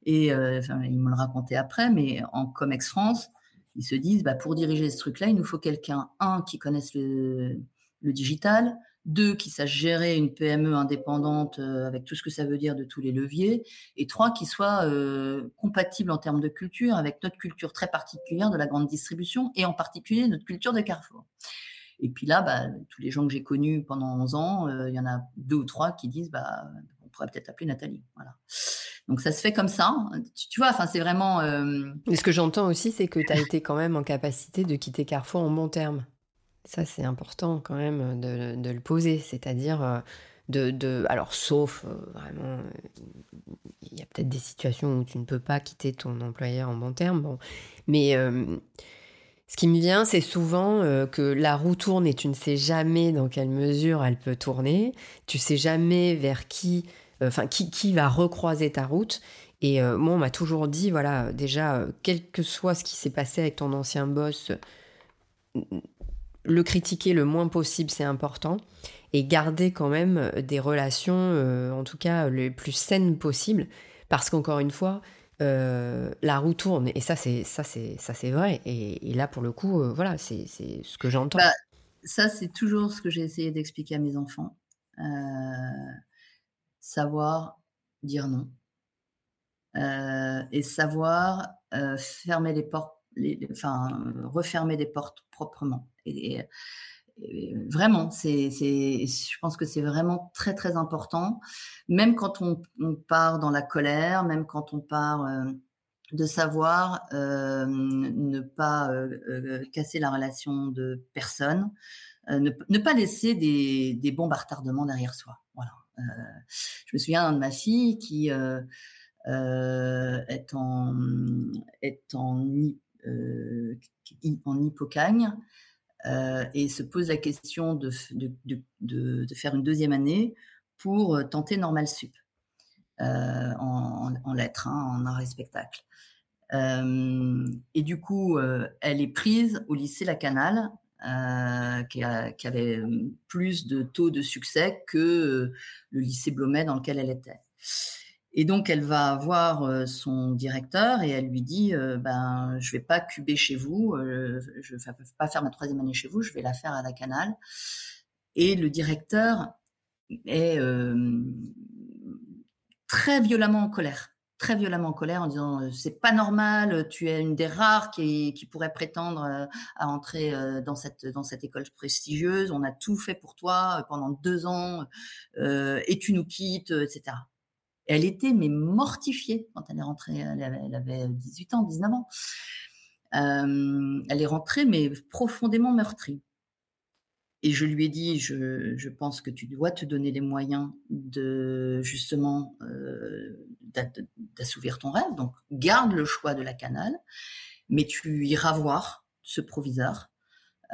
Et ils me le racontaient après, mais en Comex France, ils se disent, bah, pour diriger ce truc-là, il nous faut quelqu'un, un, qui connaisse le digital, deux, qui sache gérer une PME indépendante euh, avec tout ce que ça veut dire de tous les leviers, et trois, qui soit euh, compatible en termes de culture avec notre culture très particulière de la grande distribution, et en particulier notre culture de Carrefour. Et puis là, bah, tous les gens que j'ai connus pendant 11 ans, euh, il y en a deux ou trois qui disent, bah, on pourrait peut-être appeler Nathalie. Voilà. Donc ça se fait comme ça. Tu, vois, c'est vraiment. Mais ce que j'entends aussi, c'est que tu as été quand même en capacité de quitter Carrefour en bon terme. Ça, c'est important quand même de, le poser, c'est-à-dire euh, de, Alors, sauf euh, vraiment, il y a peut-être des situations où tu ne peux pas quitter ton employeur en bon terme, bon. Mais Ce qui me vient, c'est souvent que la roue tourne et tu ne sais jamais dans quelle mesure elle peut tourner. Tu sais jamais vers qui, enfin qui, qui va recroiser ta route. Et moi, on m'a toujours dit, voilà, déjà, quel que soit ce qui s'est passé avec ton ancien boss, le critiquer le moins possible, c'est important. Et garder quand même des relations, en tout cas, les plus saines possibles. Parce qu'encore une fois, euh, la roue tourne et ça c'est ça c'est ça c'est vrai et, là pour le coup euh, voilà c'est ce que j'entends bah, ça c'est toujours ce que j'ai essayé d'expliquer à mes enfants euh, savoir dire non et savoir fermer les portes enfin refermer des portes et, vraiment, c'est, je pense que c'est vraiment très très important, même quand on, part dans la colère, même quand on part euh, de savoir euh, ne pas euh, casser la relation de personne, ne, pas laisser des, des bombes à retardement derrière soi. Voilà. je me souviens de ma fille qui est en est en, en hypocagne euh, et se pose la question de, de, de, faire une deuxième année pour euh, tenter Normal Sup euh, en, en, lettres, hein, en art et spectacle. et du coup, elle est prise au lycée La Canale, qui, avait plus de taux de succès que le lycée Blomet dans lequel elle était. Et donc, elle va voir son directeur et elle lui dit ben, Je ne vais pas cuber chez vous, je ne vais pas faire ma troisième année chez vous, je vais la faire à la Canale. Et le directeur est très violemment en colère très violemment en colère en disant c'est pas normal, tu es une des rares qui, pourrait prétendre à entrer dans cette école prestigieuse. On a tout fait pour toi pendant deux ans et tu nous quittes, etc elle était mais mortifiée quand elle est rentrée. Elle avait, 18 ans, 19 ans. Euh, elle est rentrée mais profondément meurtrie. Et je lui ai dit, je, pense que tu dois te donner les moyens de justement euh, d'assouvir ton rêve. Donc garde le choix de la canale, mais tu iras voir ce proviseur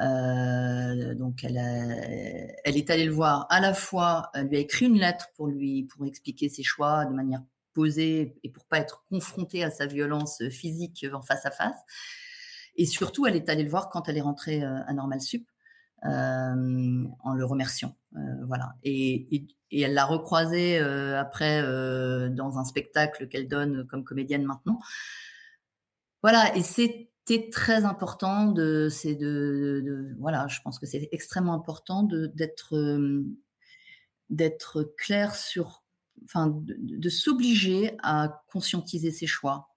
euh, donc elle, est allée le voir à la fois, elle lui a écrit une lettre pour lui pour expliquer ses choix de manière posée et pour pas être confrontée à sa violence physique en face à face. Et surtout, elle est allée le voir quand elle est rentrée euh, à Normal Sup euh, en le remerciant. Voilà. Et, elle l'a recroisé après dans un spectacle qu'elle donne comme comédienne maintenant. Voilà. Et c'est très important de, c'est de, voilà, je pense que c'est extrêmement important de, d'être, euh, d'être clair sur, enfin, de, s'obliger à conscientiser ses choix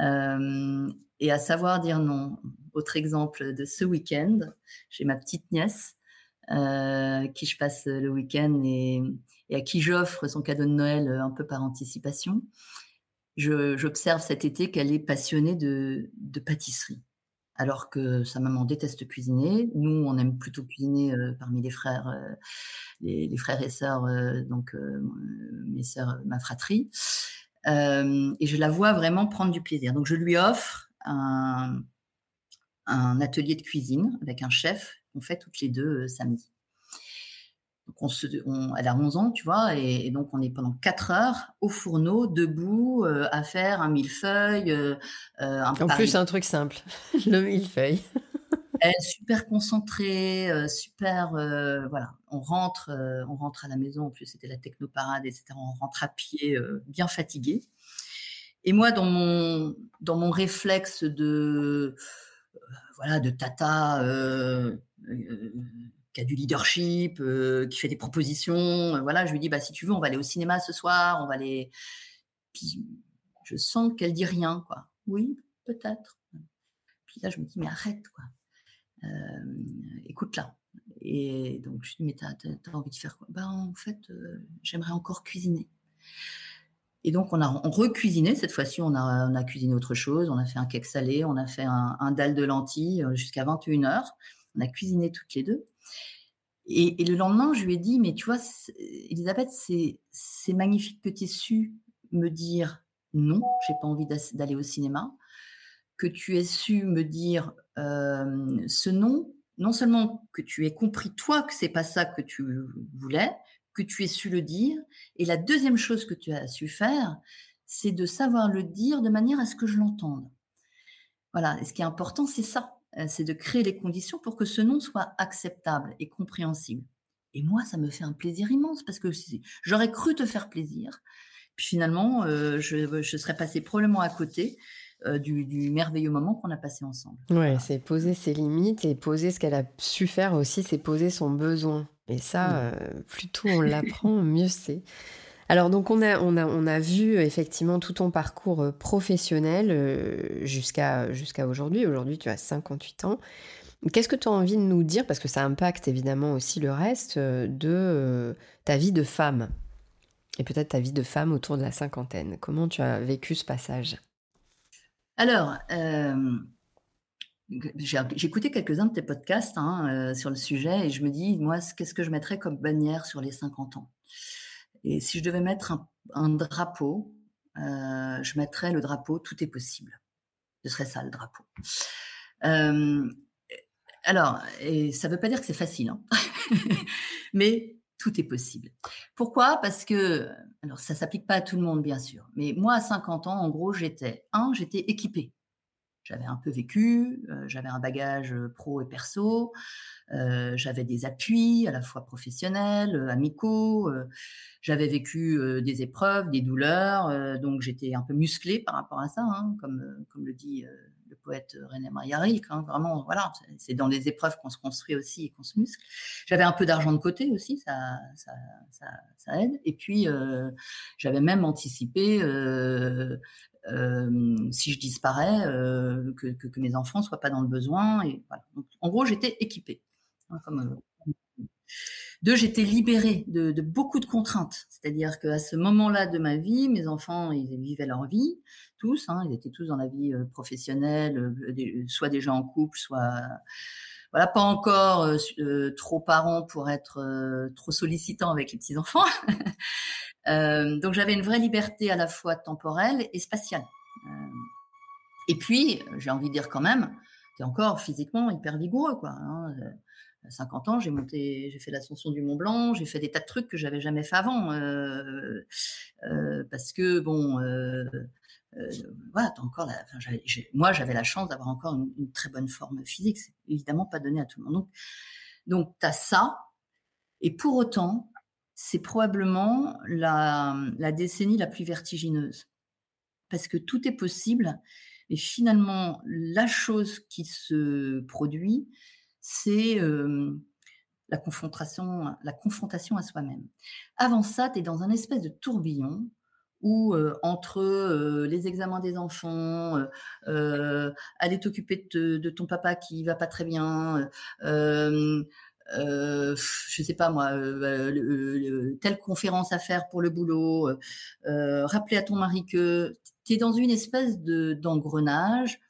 euh, et à savoir dire non. Autre exemple de ce week-end, j'ai ma petite nièce euh, qui je passe le week-end et, et à qui j'offre son cadeau de Noël un peu par anticipation j'observe cet été qu'elle est passionnée de, pâtisserie. Alors que sa maman déteste cuisiner. Nous, on aime plutôt cuisiner euh, parmi les frères, euh, les, frères et sœurs, euh, donc mes sœurs, ma fratrie. et je la vois vraiment prendre du plaisir. Donc, je lui offre un, un atelier de cuisine avec un chef qu'on fait toutes les deux samedi on se, elle a 11 ans, tu vois, et, donc on est pendant 4 heures au fourneau, debout, euh, à faire un millefeuille. Euh, euh un en plus, un truc simple, [LAUGHS] le millefeuille. elle est super concentrée, euh, super, voilà. On rentre, on rentre à la maison. En plus, c'était la technoparade, etc. On rentre à pied, bien fatigué. Et moi, dans mon dans mon réflexe de voilà de tata qui a du leadership, euh, qui fait des propositions. Euh, voilà, je lui dis, bah, si tu veux, on va aller au cinéma ce soir, on va aller. Je sens qu'elle dit rien, quoi. Oui, peut-être. Puis là, je me dis, mais arrête, quoi. Euh, écoute là. Et donc, je lui dis, mais t'as, as, envie de faire quoi? Bah, en fait, j'aimerais encore cuisiner. Et donc, on a recuisiné. Cette fois-ci, on a, on a cuisiné autre chose. On a fait un cake salé, on a fait un, un dalle de lentilles jusqu'à 21h. On a cuisiné toutes les deux. Et, le lendemain, je lui ai dit, mais tu vois, Elisabeth, c'est magnifique que tu aies su me dire non, j'ai pas envie d'aller au cinéma, que tu aies su me dire ce non, non seulement que tu aies compris toi que c'est pas ça que tu voulais, que tu aies su le dire, et la deuxième chose que tu as su faire, c'est de savoir le dire de manière à ce que je l'entende. Voilà, et ce qui est important, c'est ça, c'est de créer les conditions pour que ce non soit acceptable et compréhensible. Et moi, ça me fait un plaisir immense parce que j'aurais cru te faire plaisir. Puis finalement, je, je serais passée probablement à côté euh, du, merveilleux moment qu'on a passé ensemble. Ouais, c'est poser ses limites et poser ce qu'elle a su faire aussi, c'est poser son besoin. Et ça, euh, plus tôt on l'apprend, mieux c'est. Alors donc on a, vu effectivement tout ton parcours euh, professionnel jusqu'à jusqu'à aujourd'hui. Aujourd'hui tu as 58 ans. Qu'est-ce que tu as envie de nous dire, parce que ça impacte évidemment aussi le reste, de ta vie de femme et peut-être ta vie de femme autour de la cinquantaine? Comment tu as vécu ce passage? Alors, euh, j'ai écouté quelques-uns de tes podcasts hein, euh, sur le sujet et je me dis, moi, qu'est-ce que je mettrais comme bannière sur les 50 ans? Et si je devais mettre un, drapeau, euh, je mettrais le drapeau Tout est possible. Ce serait ça le drapeau. alors, et ça ne veut pas dire que c'est facile, hein [LAUGHS] mais tout est possible. Pourquoi? Parce que, alors ça s'applique pas à tout le monde bien sûr, mais moi à 50 ans, en gros, j'étais, un, j'étais équipée. J'avais un peu vécu, euh, j'avais un bagage euh, pro et perso, euh, j'avais des appuis à la fois professionnels, amicaux, j'avais vécu des épreuves, des douleurs, donc j'étais un peu musclée par rapport à ça, hein, comme, comme le dit le poète René Maria Hein, vraiment, voilà, c'est dans les épreuves qu'on se construit aussi et qu'on se muscle. J'avais un peu d'argent de côté aussi, ça, ça, aide. Et puis, j'avais même anticipé, si je disparais, que, que, mes enfants soient pas dans le besoin. En gros, j'étais équipée. Hein, comme, deux, j'étais libérée de, beaucoup de contraintes. C'est-à-dire qu'à ce moment-là de ma vie, mes enfants, ils vivaient leur vie, tous. Hein, ils étaient tous dans la vie euh, professionnelle, euh, soit déjà en couple, soit voilà, pas encore euh, trop parents pour être trop sollicitants avec les petits enfants. [LAUGHS] donc j'avais une vraie liberté à la fois temporelle et spatiale. et puis, j'ai envie de dire quand même, tu es encore physiquement hyper vigoureux, quoi. Hein, à 50 ans, j'ai monté, j'ai fait l'ascension du Mont Blanc, j'ai fait des tas de trucs que j'avais jamais fait avant, euh, euh, parce que bon, euh, voilà, encore moi j'avais la chance d'avoir encore une, très bonne forme physique, c'est évidemment pas donné à tout le monde. Donc, donc tu as ça, et pour autant, c'est probablement la, décennie la plus vertigineuse, parce que tout est possible, et finalement la chose qui se produit, c'est la confrontation, la confrontation à soi-même. Avant ça, tu es dans un espèce de tourbillon où entre les examens des enfants, aller t'occuper de, ton papa qui va pas très bien, je je sais pas moi, telle conférence à faire pour le boulot, rappeler à ton mari que tu es dans une espèce d'engrenage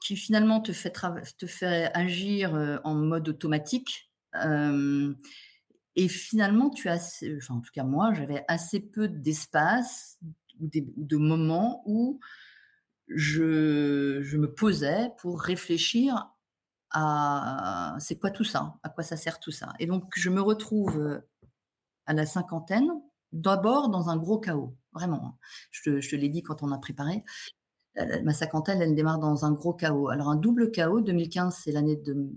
qui, finalement te fait, te fait agir euh, en mode automatique. Euh, et finalement, tu as, enfin, en tout cas moi, j'avais assez peu d'espace ou de moments où je, je, me posais pour réfléchir à c'est quoi tout ça, à quoi ça sert tout ça. Et donc, je me retrouve euh, à la cinquantaine, d'abord dans un gros chaos, vraiment. Hein. Je je te l'ai dit quand on a préparé ma cinquantaine, elle démarre dans un gros chaos. Alors un double chaos, 2015, c'est l'année de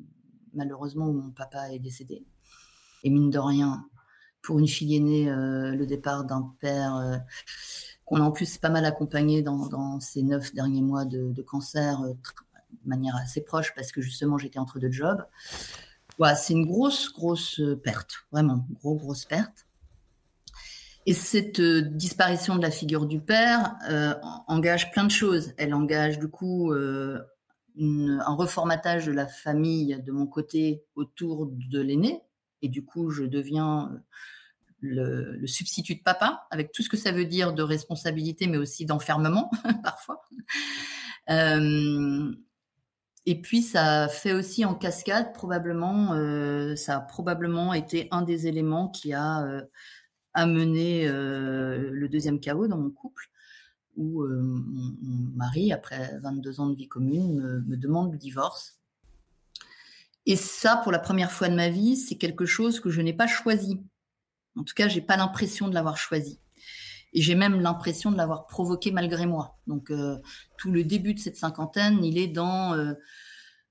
malheureusement où mon papa est décédé. Et mine de rien, pour une fille aînée, euh, le départ d'un père euh, qu'on a en plus pas mal accompagné dans, ces neuf derniers mois de, cancer euh, de manière assez proche parce que justement j'étais entre deux jobs. Voilà, c'est une grosse, grosse perte, vraiment, grosse, perte. Et cette disparition de la figure du père engage plein de choses. Elle engage du coup un reformatage de la famille de mon côté autour de l'aîné. Et du coup, je deviens le, substitut de papa, avec tout ce que ça veut dire de responsabilité, mais aussi d'enfermement [LAUGHS] parfois. et puis, ça fait aussi en cascade, probablement, ça a probablement été un des éléments qui a amené euh, le deuxième chaos dans mon couple. où mon, mari, après 22 ans de vie commune, me demande le divorce. Et ça, pour la première fois de ma vie, c'est quelque chose que je n'ai pas choisi. En tout cas, j'ai pas l'impression de l'avoir choisi. Et j'ai même l'impression de l'avoir provoqué malgré moi. Donc, euh, tout le début de cette cinquantaine, il est dans euh,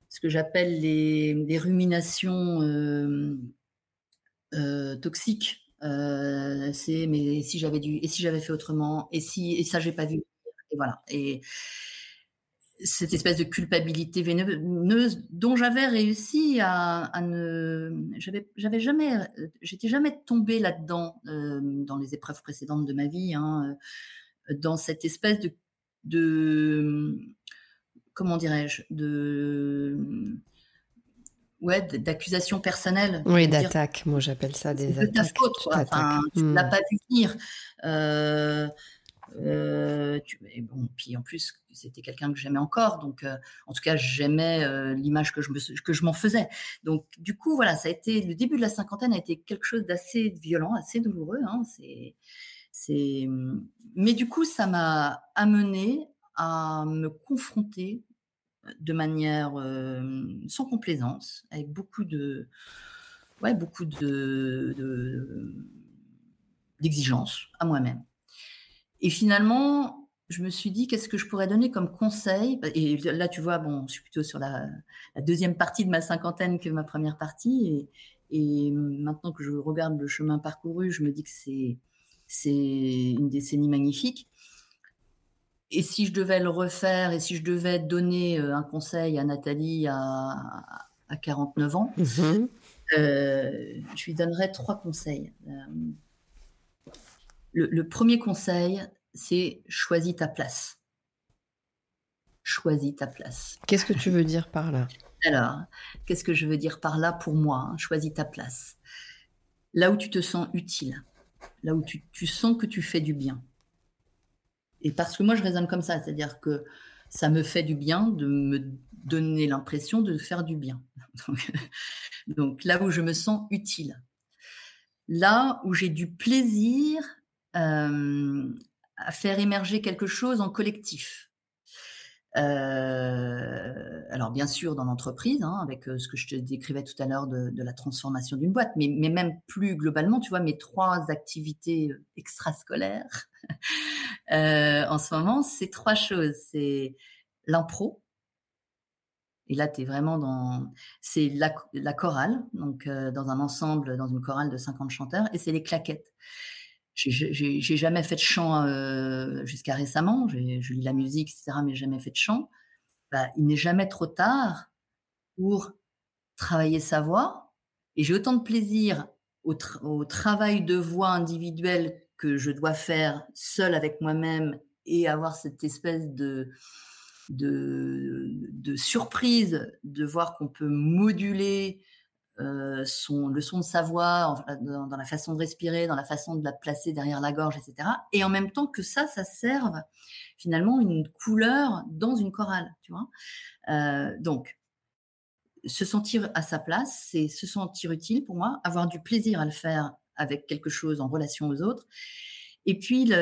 ce que j'appelle les, ruminations euh, toxiques. c'est mais si j'avais dû, et si j'avais fait autrement, et si, et ça j'ai pas vu. Et voilà. Et cette espèce de culpabilité vénéneuse dont j'avais réussi à, ne j'avais j'avais jamais j'étais jamais tombée là-dedans euh, dans les épreuves précédentes de ma vie hein, euh, dans cette espèce de de comment dirais-je de ouais d'accusation personnelle. Oui d'attaque moi j'appelle ça des attaques de ta faute Enfin, tu ne l'as hmm. pas vu venir. Euh, euh, bon, puis en plus, c'était quelqu'un que j'aimais encore, donc euh, en tout cas, j'aimais euh, l'image que je que je m'en faisais. Donc du coup, voilà, ça a été le début de la cinquantaine a été quelque chose d'assez violent, assez douloureux. Hein, c'est, c'est, mais du coup, ça m'a amené à me confronter de manière sans complaisance, avec beaucoup de, ouais, beaucoup de, de d'exigences à moi-même. Et finalement, je me suis dit, qu'est-ce que je pourrais donner comme conseil? Et là, tu vois, bon, je suis plutôt sur la, deuxième partie de ma cinquantaine que ma première partie. Et, maintenant que je regarde le chemin parcouru, je me dis que c'est, c'est une décennie magnifique. Et si je devais le refaire, et si je devais donner euh, un conseil à Nathalie à, à 49 ans, mm-hmm. euh, je lui donnerais trois conseils. Euh, le, premier conseil, c'est choisis ta place. Choisis ta place. Qu'est-ce que tu veux dire par là? Alors, qu'est-ce que je veux dire par là pour moi hein? Choisis ta place. Là où tu te sens utile, là où tu, sens que tu fais du bien. Et parce que moi, je raisonne comme ça, c'est-à-dire que ça me fait du bien de me donner l'impression de faire du bien. [LAUGHS] donc là où je me sens utile. Là où j'ai du plaisir à faire émerger quelque chose en collectif. Euh, alors bien sûr dans l'entreprise, hein, avec euh, ce que je te décrivais tout à l'heure de, la transformation d'une boîte, mais, mais, même plus globalement, tu vois, mes trois activités extrascolaires [LAUGHS] en ce moment, c'est trois choses. C'est l'impro, et là, tu es vraiment dans. C'est la, la, chorale, donc dans un ensemble, dans une chorale de 50 chanteurs, et c'est les claquettes. J'ai jamais fait de chant euh, jusqu'à récemment. Je lis la musique, etc., mais jamais fait de chant. Bah, il n'est jamais trop tard pour travailler sa voix. Et j'ai autant de plaisir au, travail de voix individuelle que je dois faire seul avec moi-même et avoir cette espèce de, surprise de voir qu'on peut moduler son, le son de sa voix, dans, la façon de respirer, dans la façon de la placer derrière la gorge, etc. Et en même temps que ça, ça serve finalement une couleur dans une chorale, tu vois. Euh, donc, se sentir à sa place, c'est se sentir utile pour moi, avoir du plaisir à le faire avec quelque chose en relation aux autres. Et puis,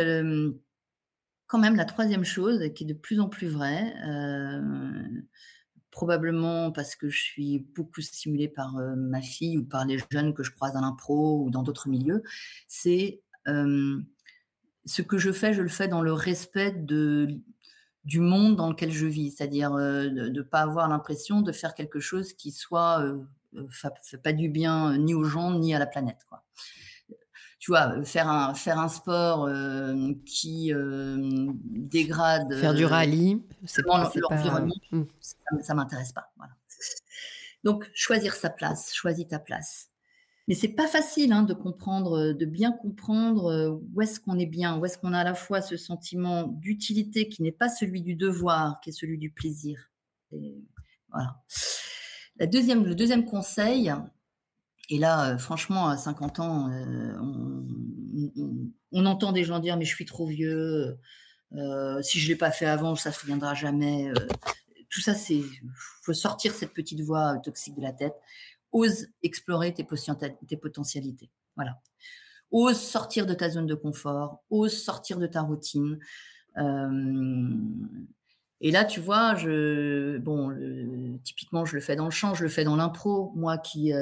quand même, la troisième chose, qui est de plus en plus vraie, euh, probablement parce que je suis beaucoup stimulée par euh, ma fille ou par les jeunes que je croise à l'impro ou dans d'autres milieux, c'est ce que je fais, je le fais dans le respect de, du monde dans lequel je vis, c'est-à-dire euh, de ne pas avoir l'impression de faire quelque chose qui soit euh, fait pas du bien ni aux gens ni à la planète. Quoi tu vois, faire un, faire un sport euh, qui euh, dégrade. Faire du rallye, c'est l'environnement, hmm. ça, m'intéresse pas. Donc, choisir sa place, choisis ta place. Mais c'est pas facile hein, de comprendre, de bien comprendre euh, où est-ce qu'on est bien, où est-ce qu'on a à la fois ce sentiment d'utilité qui n'est pas celui du devoir, qui est celui du plaisir. voilà. La deuxième, le deuxième conseil, et là, euh, franchement, à 50 ans, euh, on, entend des gens dire mais je suis trop vieux, euh, si je l'ai pas fait avant, ça se viendra jamais. tout ça, c'est faut sortir cette petite voix toxique de la tête. Ose explorer tes, tes potentialités. Voilà. Ose sortir de ta zone de confort. Ose sortir de ta routine. et là, tu vois, je, bon, typiquement, je le fais dans le chant, je le fais dans l'impro. Moi qui,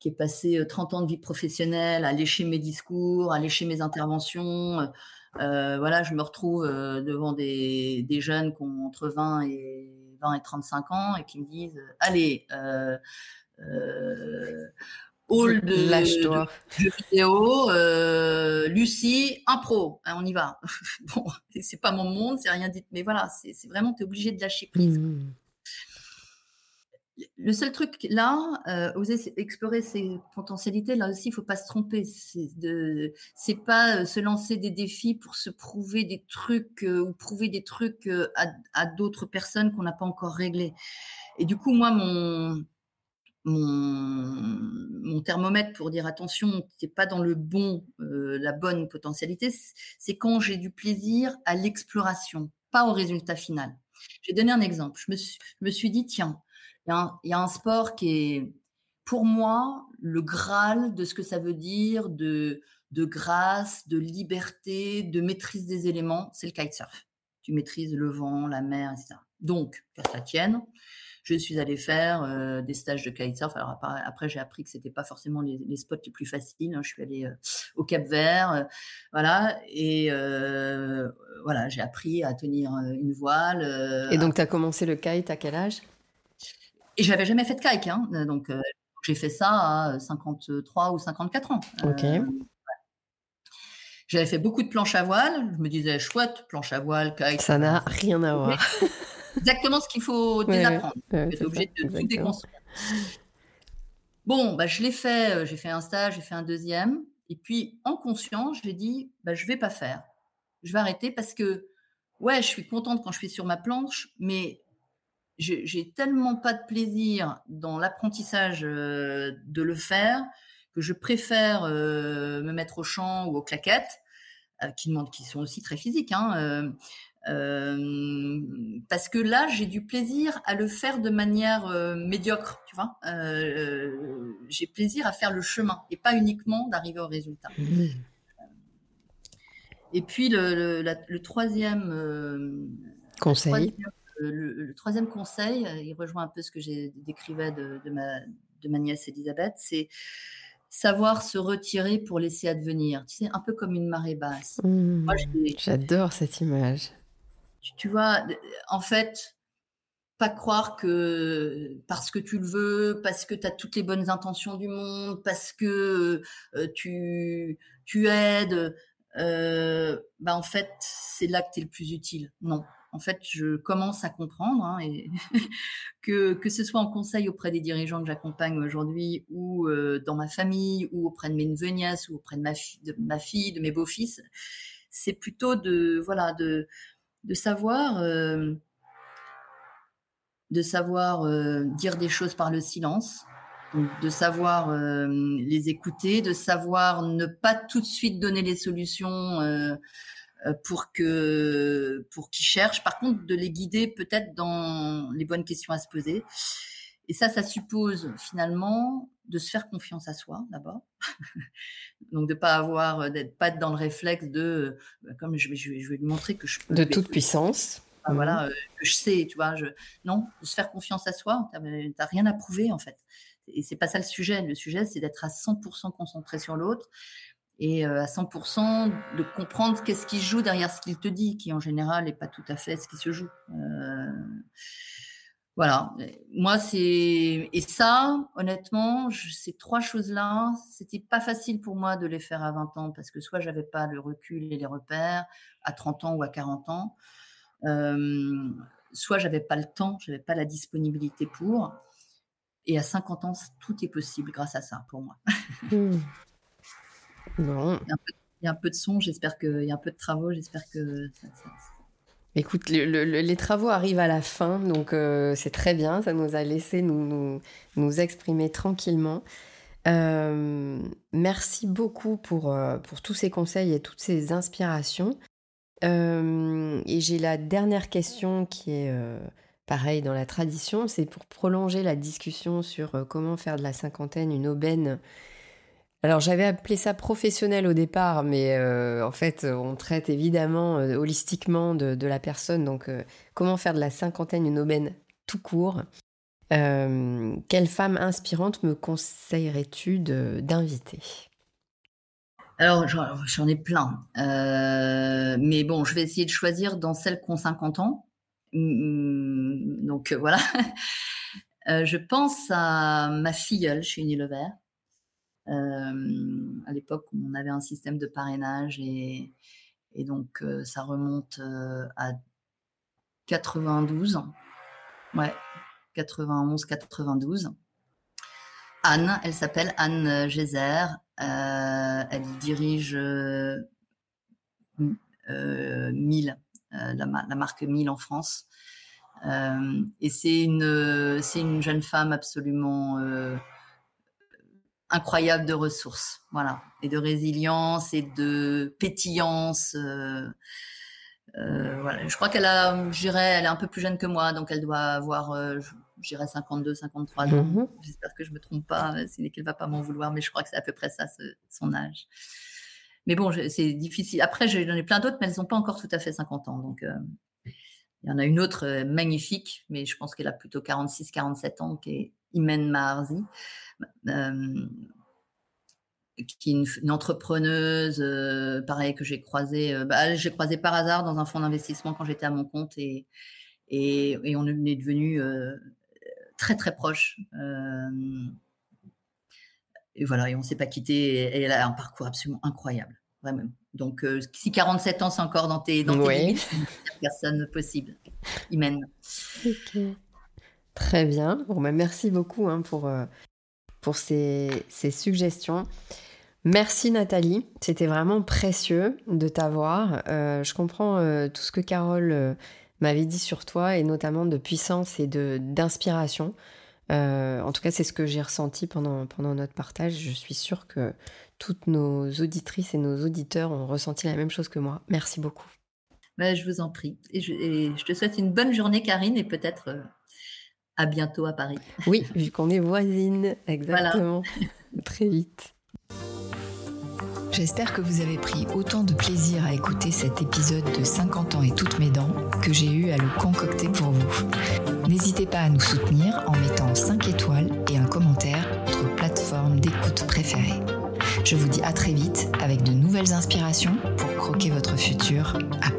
qui ai passé 30 ans de vie professionnelle à lécher mes discours, à lécher mes interventions, voilà, je me retrouve devant des, des, jeunes qui ont entre 20 et 20 et 35 ans et qui me disent, allez, hall de, vidéo, euh, Lucie, impro, hein, on y va. [LAUGHS] bon, c'est pas mon monde, c'est rien dit, mais voilà, c'est vraiment, tu es obligé de lâcher prise. Mmh. Le seul truc là, euh, oser explorer ses potentialités, là aussi, il faut pas se tromper. C'est pas euh, se lancer des défis pour se prouver des trucs euh, ou prouver des trucs à, d'autres personnes qu'on n'a pas encore réglés. Et du coup, moi, mon, thermomètre pour dire attention, c'est pas dans le bon, la bonne potentialité, c'est quand j'ai du plaisir à l'exploration, pas au résultat final. Je vais donner un exemple. Je me suis, dit, tiens, il y, a un sport qui est, pour moi, le graal de ce que ça veut dire de, de grâce, de liberté, de maîtrise des éléments, c'est le kitesurf. Tu maîtrises le vent, la mer, etc. Donc, que ça tienne, je suis allée faire euh, des stages de kitesurf. Alors après, j'ai appris que c'était pas forcément les, spots les plus faciles. Hein. Je suis allée euh, au Cap Vert, euh, voilà, et voilà, j'ai appris à tenir une voile. et donc, tu as commencé le kite à quel âge? Et j'avais jamais fait de kite, hein, donc j'ai fait ça à 53 ou 54 ans. Ok. J'avais fait beaucoup de planches à voile. Je me disais, chouette, planche à voile, kite. Ça n'a rien à voir. exactement ce qu'il faut [LAUGHS] désapprendre. Ouais, es obligé de tout déconstruire. Bon, bah, je l'ai fait, euh, j'ai fait un stage, j'ai fait un deuxième. Et puis, en conscience, j'ai dit, bah, je ne vais pas faire. Je vais arrêter parce que, ouais, je suis contente quand je suis sur ma planche, mais j'ai tellement pas de plaisir dans l'apprentissage euh, de le faire que je préfère euh, me mettre au champ ou aux claquettes, qui, demandent, qui sont aussi très physiques, hein, parce que là, j'ai du plaisir à le faire de manière médiocre, tu vois. j'ai plaisir à faire le chemin et pas uniquement d'arriver au résultat. Mmh. Et puis le, troisième conseil. Le, troisième conseil, il rejoint un peu ce que j'ai décrivais de, ma, de ma nièce Elisabeth, c'est savoir se retirer pour laisser advenir. Tu sais, un peu comme une marée basse. Mmh. J'adore cette image tu, vois, en fait, pas croire que parce que tu le veux, parce que tu as toutes les bonnes intentions du monde, parce que euh, tu, tu aides, euh, bah en fait, c'est là que tu es le plus utile. Non. En fait, je commence à comprendre hein, [LAUGHS] que, que ce soit en conseil auprès des dirigeants que j'accompagne aujourd'hui ou euh, dans ma famille ou auprès de mes neveux nièces ou auprès de ma, fille, de mes beaux-fils, c'est plutôt de, voilà, de, de savoir, euh, de savoir euh, dire des choses par le silence, de savoir les écouter, de savoir ne pas tout de suite donner les solutions pour que pour qu'ils cherchent. Par contre, de les guider peut-être dans les bonnes questions à se poser. Et ça, ça suppose finalement de se faire confiance à soi d'abord. [LAUGHS] Donc de pas avoir, euh, d'être pas être dans le réflexe de, euh, comme je vais, je vais, lui montrer que je peux. De toute puissance. Ah, voilà, mmh. euh, que je sais, tu vois. Je... Non, de se faire confiance à soi, tu n'as rien à prouver en fait. Et c'est pas ça le sujet. Le sujet, c'est d'être à 100% concentré sur l'autre et à 100% de comprendre qu'est-ce qui joue derrière ce qu'il te dit, qui en général n'est pas tout à fait ce qui se joue. Voilà. Moi, c'est et ça, honnêtement, ces trois choses-là, c'était pas facile pour moi de les faire à 20 ans parce que soit j'avais pas le recul et les repères à 30 ans ou à 40 ans, euh, soit j'avais pas le temps, j'avais pas la disponibilité pour. Et à 50 ans, tout est possible grâce à ça pour moi. Mmh. Il, y a un peu, de son, j'espère qu'il y a un peu de travaux, j'espère que ça, Écoute, les travaux arrivent à la fin, donc euh, c'est très bien. Ça nous a laissé nous, nous, exprimer tranquillement. Euh, merci beaucoup pour, euh, pour tous ces conseils et toutes ces inspirations. et j'ai la dernière question qui est pareil dans la tradition, c'est pour prolonger la discussion sur comment faire de la cinquantaine une aubaine Alors j'avais appelé ça professionnel au départ, mais euh, en fait on traite évidemment euh, holistiquement de, la personne. Donc euh, comment faire de la cinquantaine une aubaine tout court? Quelle femme inspirante me conseillerais-tu d'inviter? Alors, j'en ai plein. mais bon, je vais essayer de choisir dans celles qui ont 50 ans. Mmh, donc, voilà. [LAUGHS] je pense à ma filleule chez Unilever. Euh, à l'époque, on avait un système de parrainage et, donc euh, ça remonte euh, à 92. Ouais, 91, 92. Anne, elle s'appelle Anne Gézer. elle dirige euh, Mille, la, marque Mille en France. et c'est une jeune femme absolument incroyable de ressources, voilà, et de résilience et de pétillance. Euh, euh, voilà, je crois qu'elle a, je elle est un peu plus jeune que moi, donc elle doit avoir, euh, je dirais 52, 53 ans. Mhm. J'espère que je me trompe pas, c'est qu'elle va pas m'en vouloir, mais je crois que c'est à peu près ça, son âge. Mais bon, c'est difficile. Après, j'en ai plein d'autres, mais elles n'ont pas encore tout à fait 50 ans, donc. il y en a une autre magnifique, mais je pense qu'elle a plutôt 46, 47 ans, qui est Imen Maharzi. Euh, qui est une, entrepreneuse, euh, pareil, que j'ai croisée, euh, bah, j'ai croisé par hasard dans un fonds d'investissement quand j'étais à mon compte et, et, on est devenu très très proches. et voilà, et on ne s'est pas quitté. Et, elle a un parcours absolument incroyable, vraiment. Donc, si 47 ans, c'est encore dans tes, dans tes limites, personne possible. Imen. Très bien. Bon, bah, merci beaucoup hein, pour, pour ces, suggestions. Merci Nathalie, c'était vraiment précieux de t'avoir. Euh, je comprends euh, tout ce que Carole euh, m'avait dit sur toi et notamment de puissance et de d'inspiration. en tout cas, c'est ce que j'ai ressenti pendant, pendant notre partage. Je suis sûre que toutes nos auditrices et nos auditeurs ont ressenti la même chose que moi. Merci beaucoup. Bah, je vous en prie. Et je, te souhaite une bonne journée, Karine, et peut-être à bientôt à Paris. Oui, vu qu'on est voisines, exactement. Très vite. J'espère que vous avez pris autant de plaisir à écouter cet épisode de 50 ans et toutes mes dents que j'ai eu à le concocter pour vous. N'hésitez pas à nous soutenir en mettant 5 étoiles et un commentaire sur votre plateforme d'écoute préférée. Je vous dis à très vite avec de nouvelles inspirations pour croquer votre futur à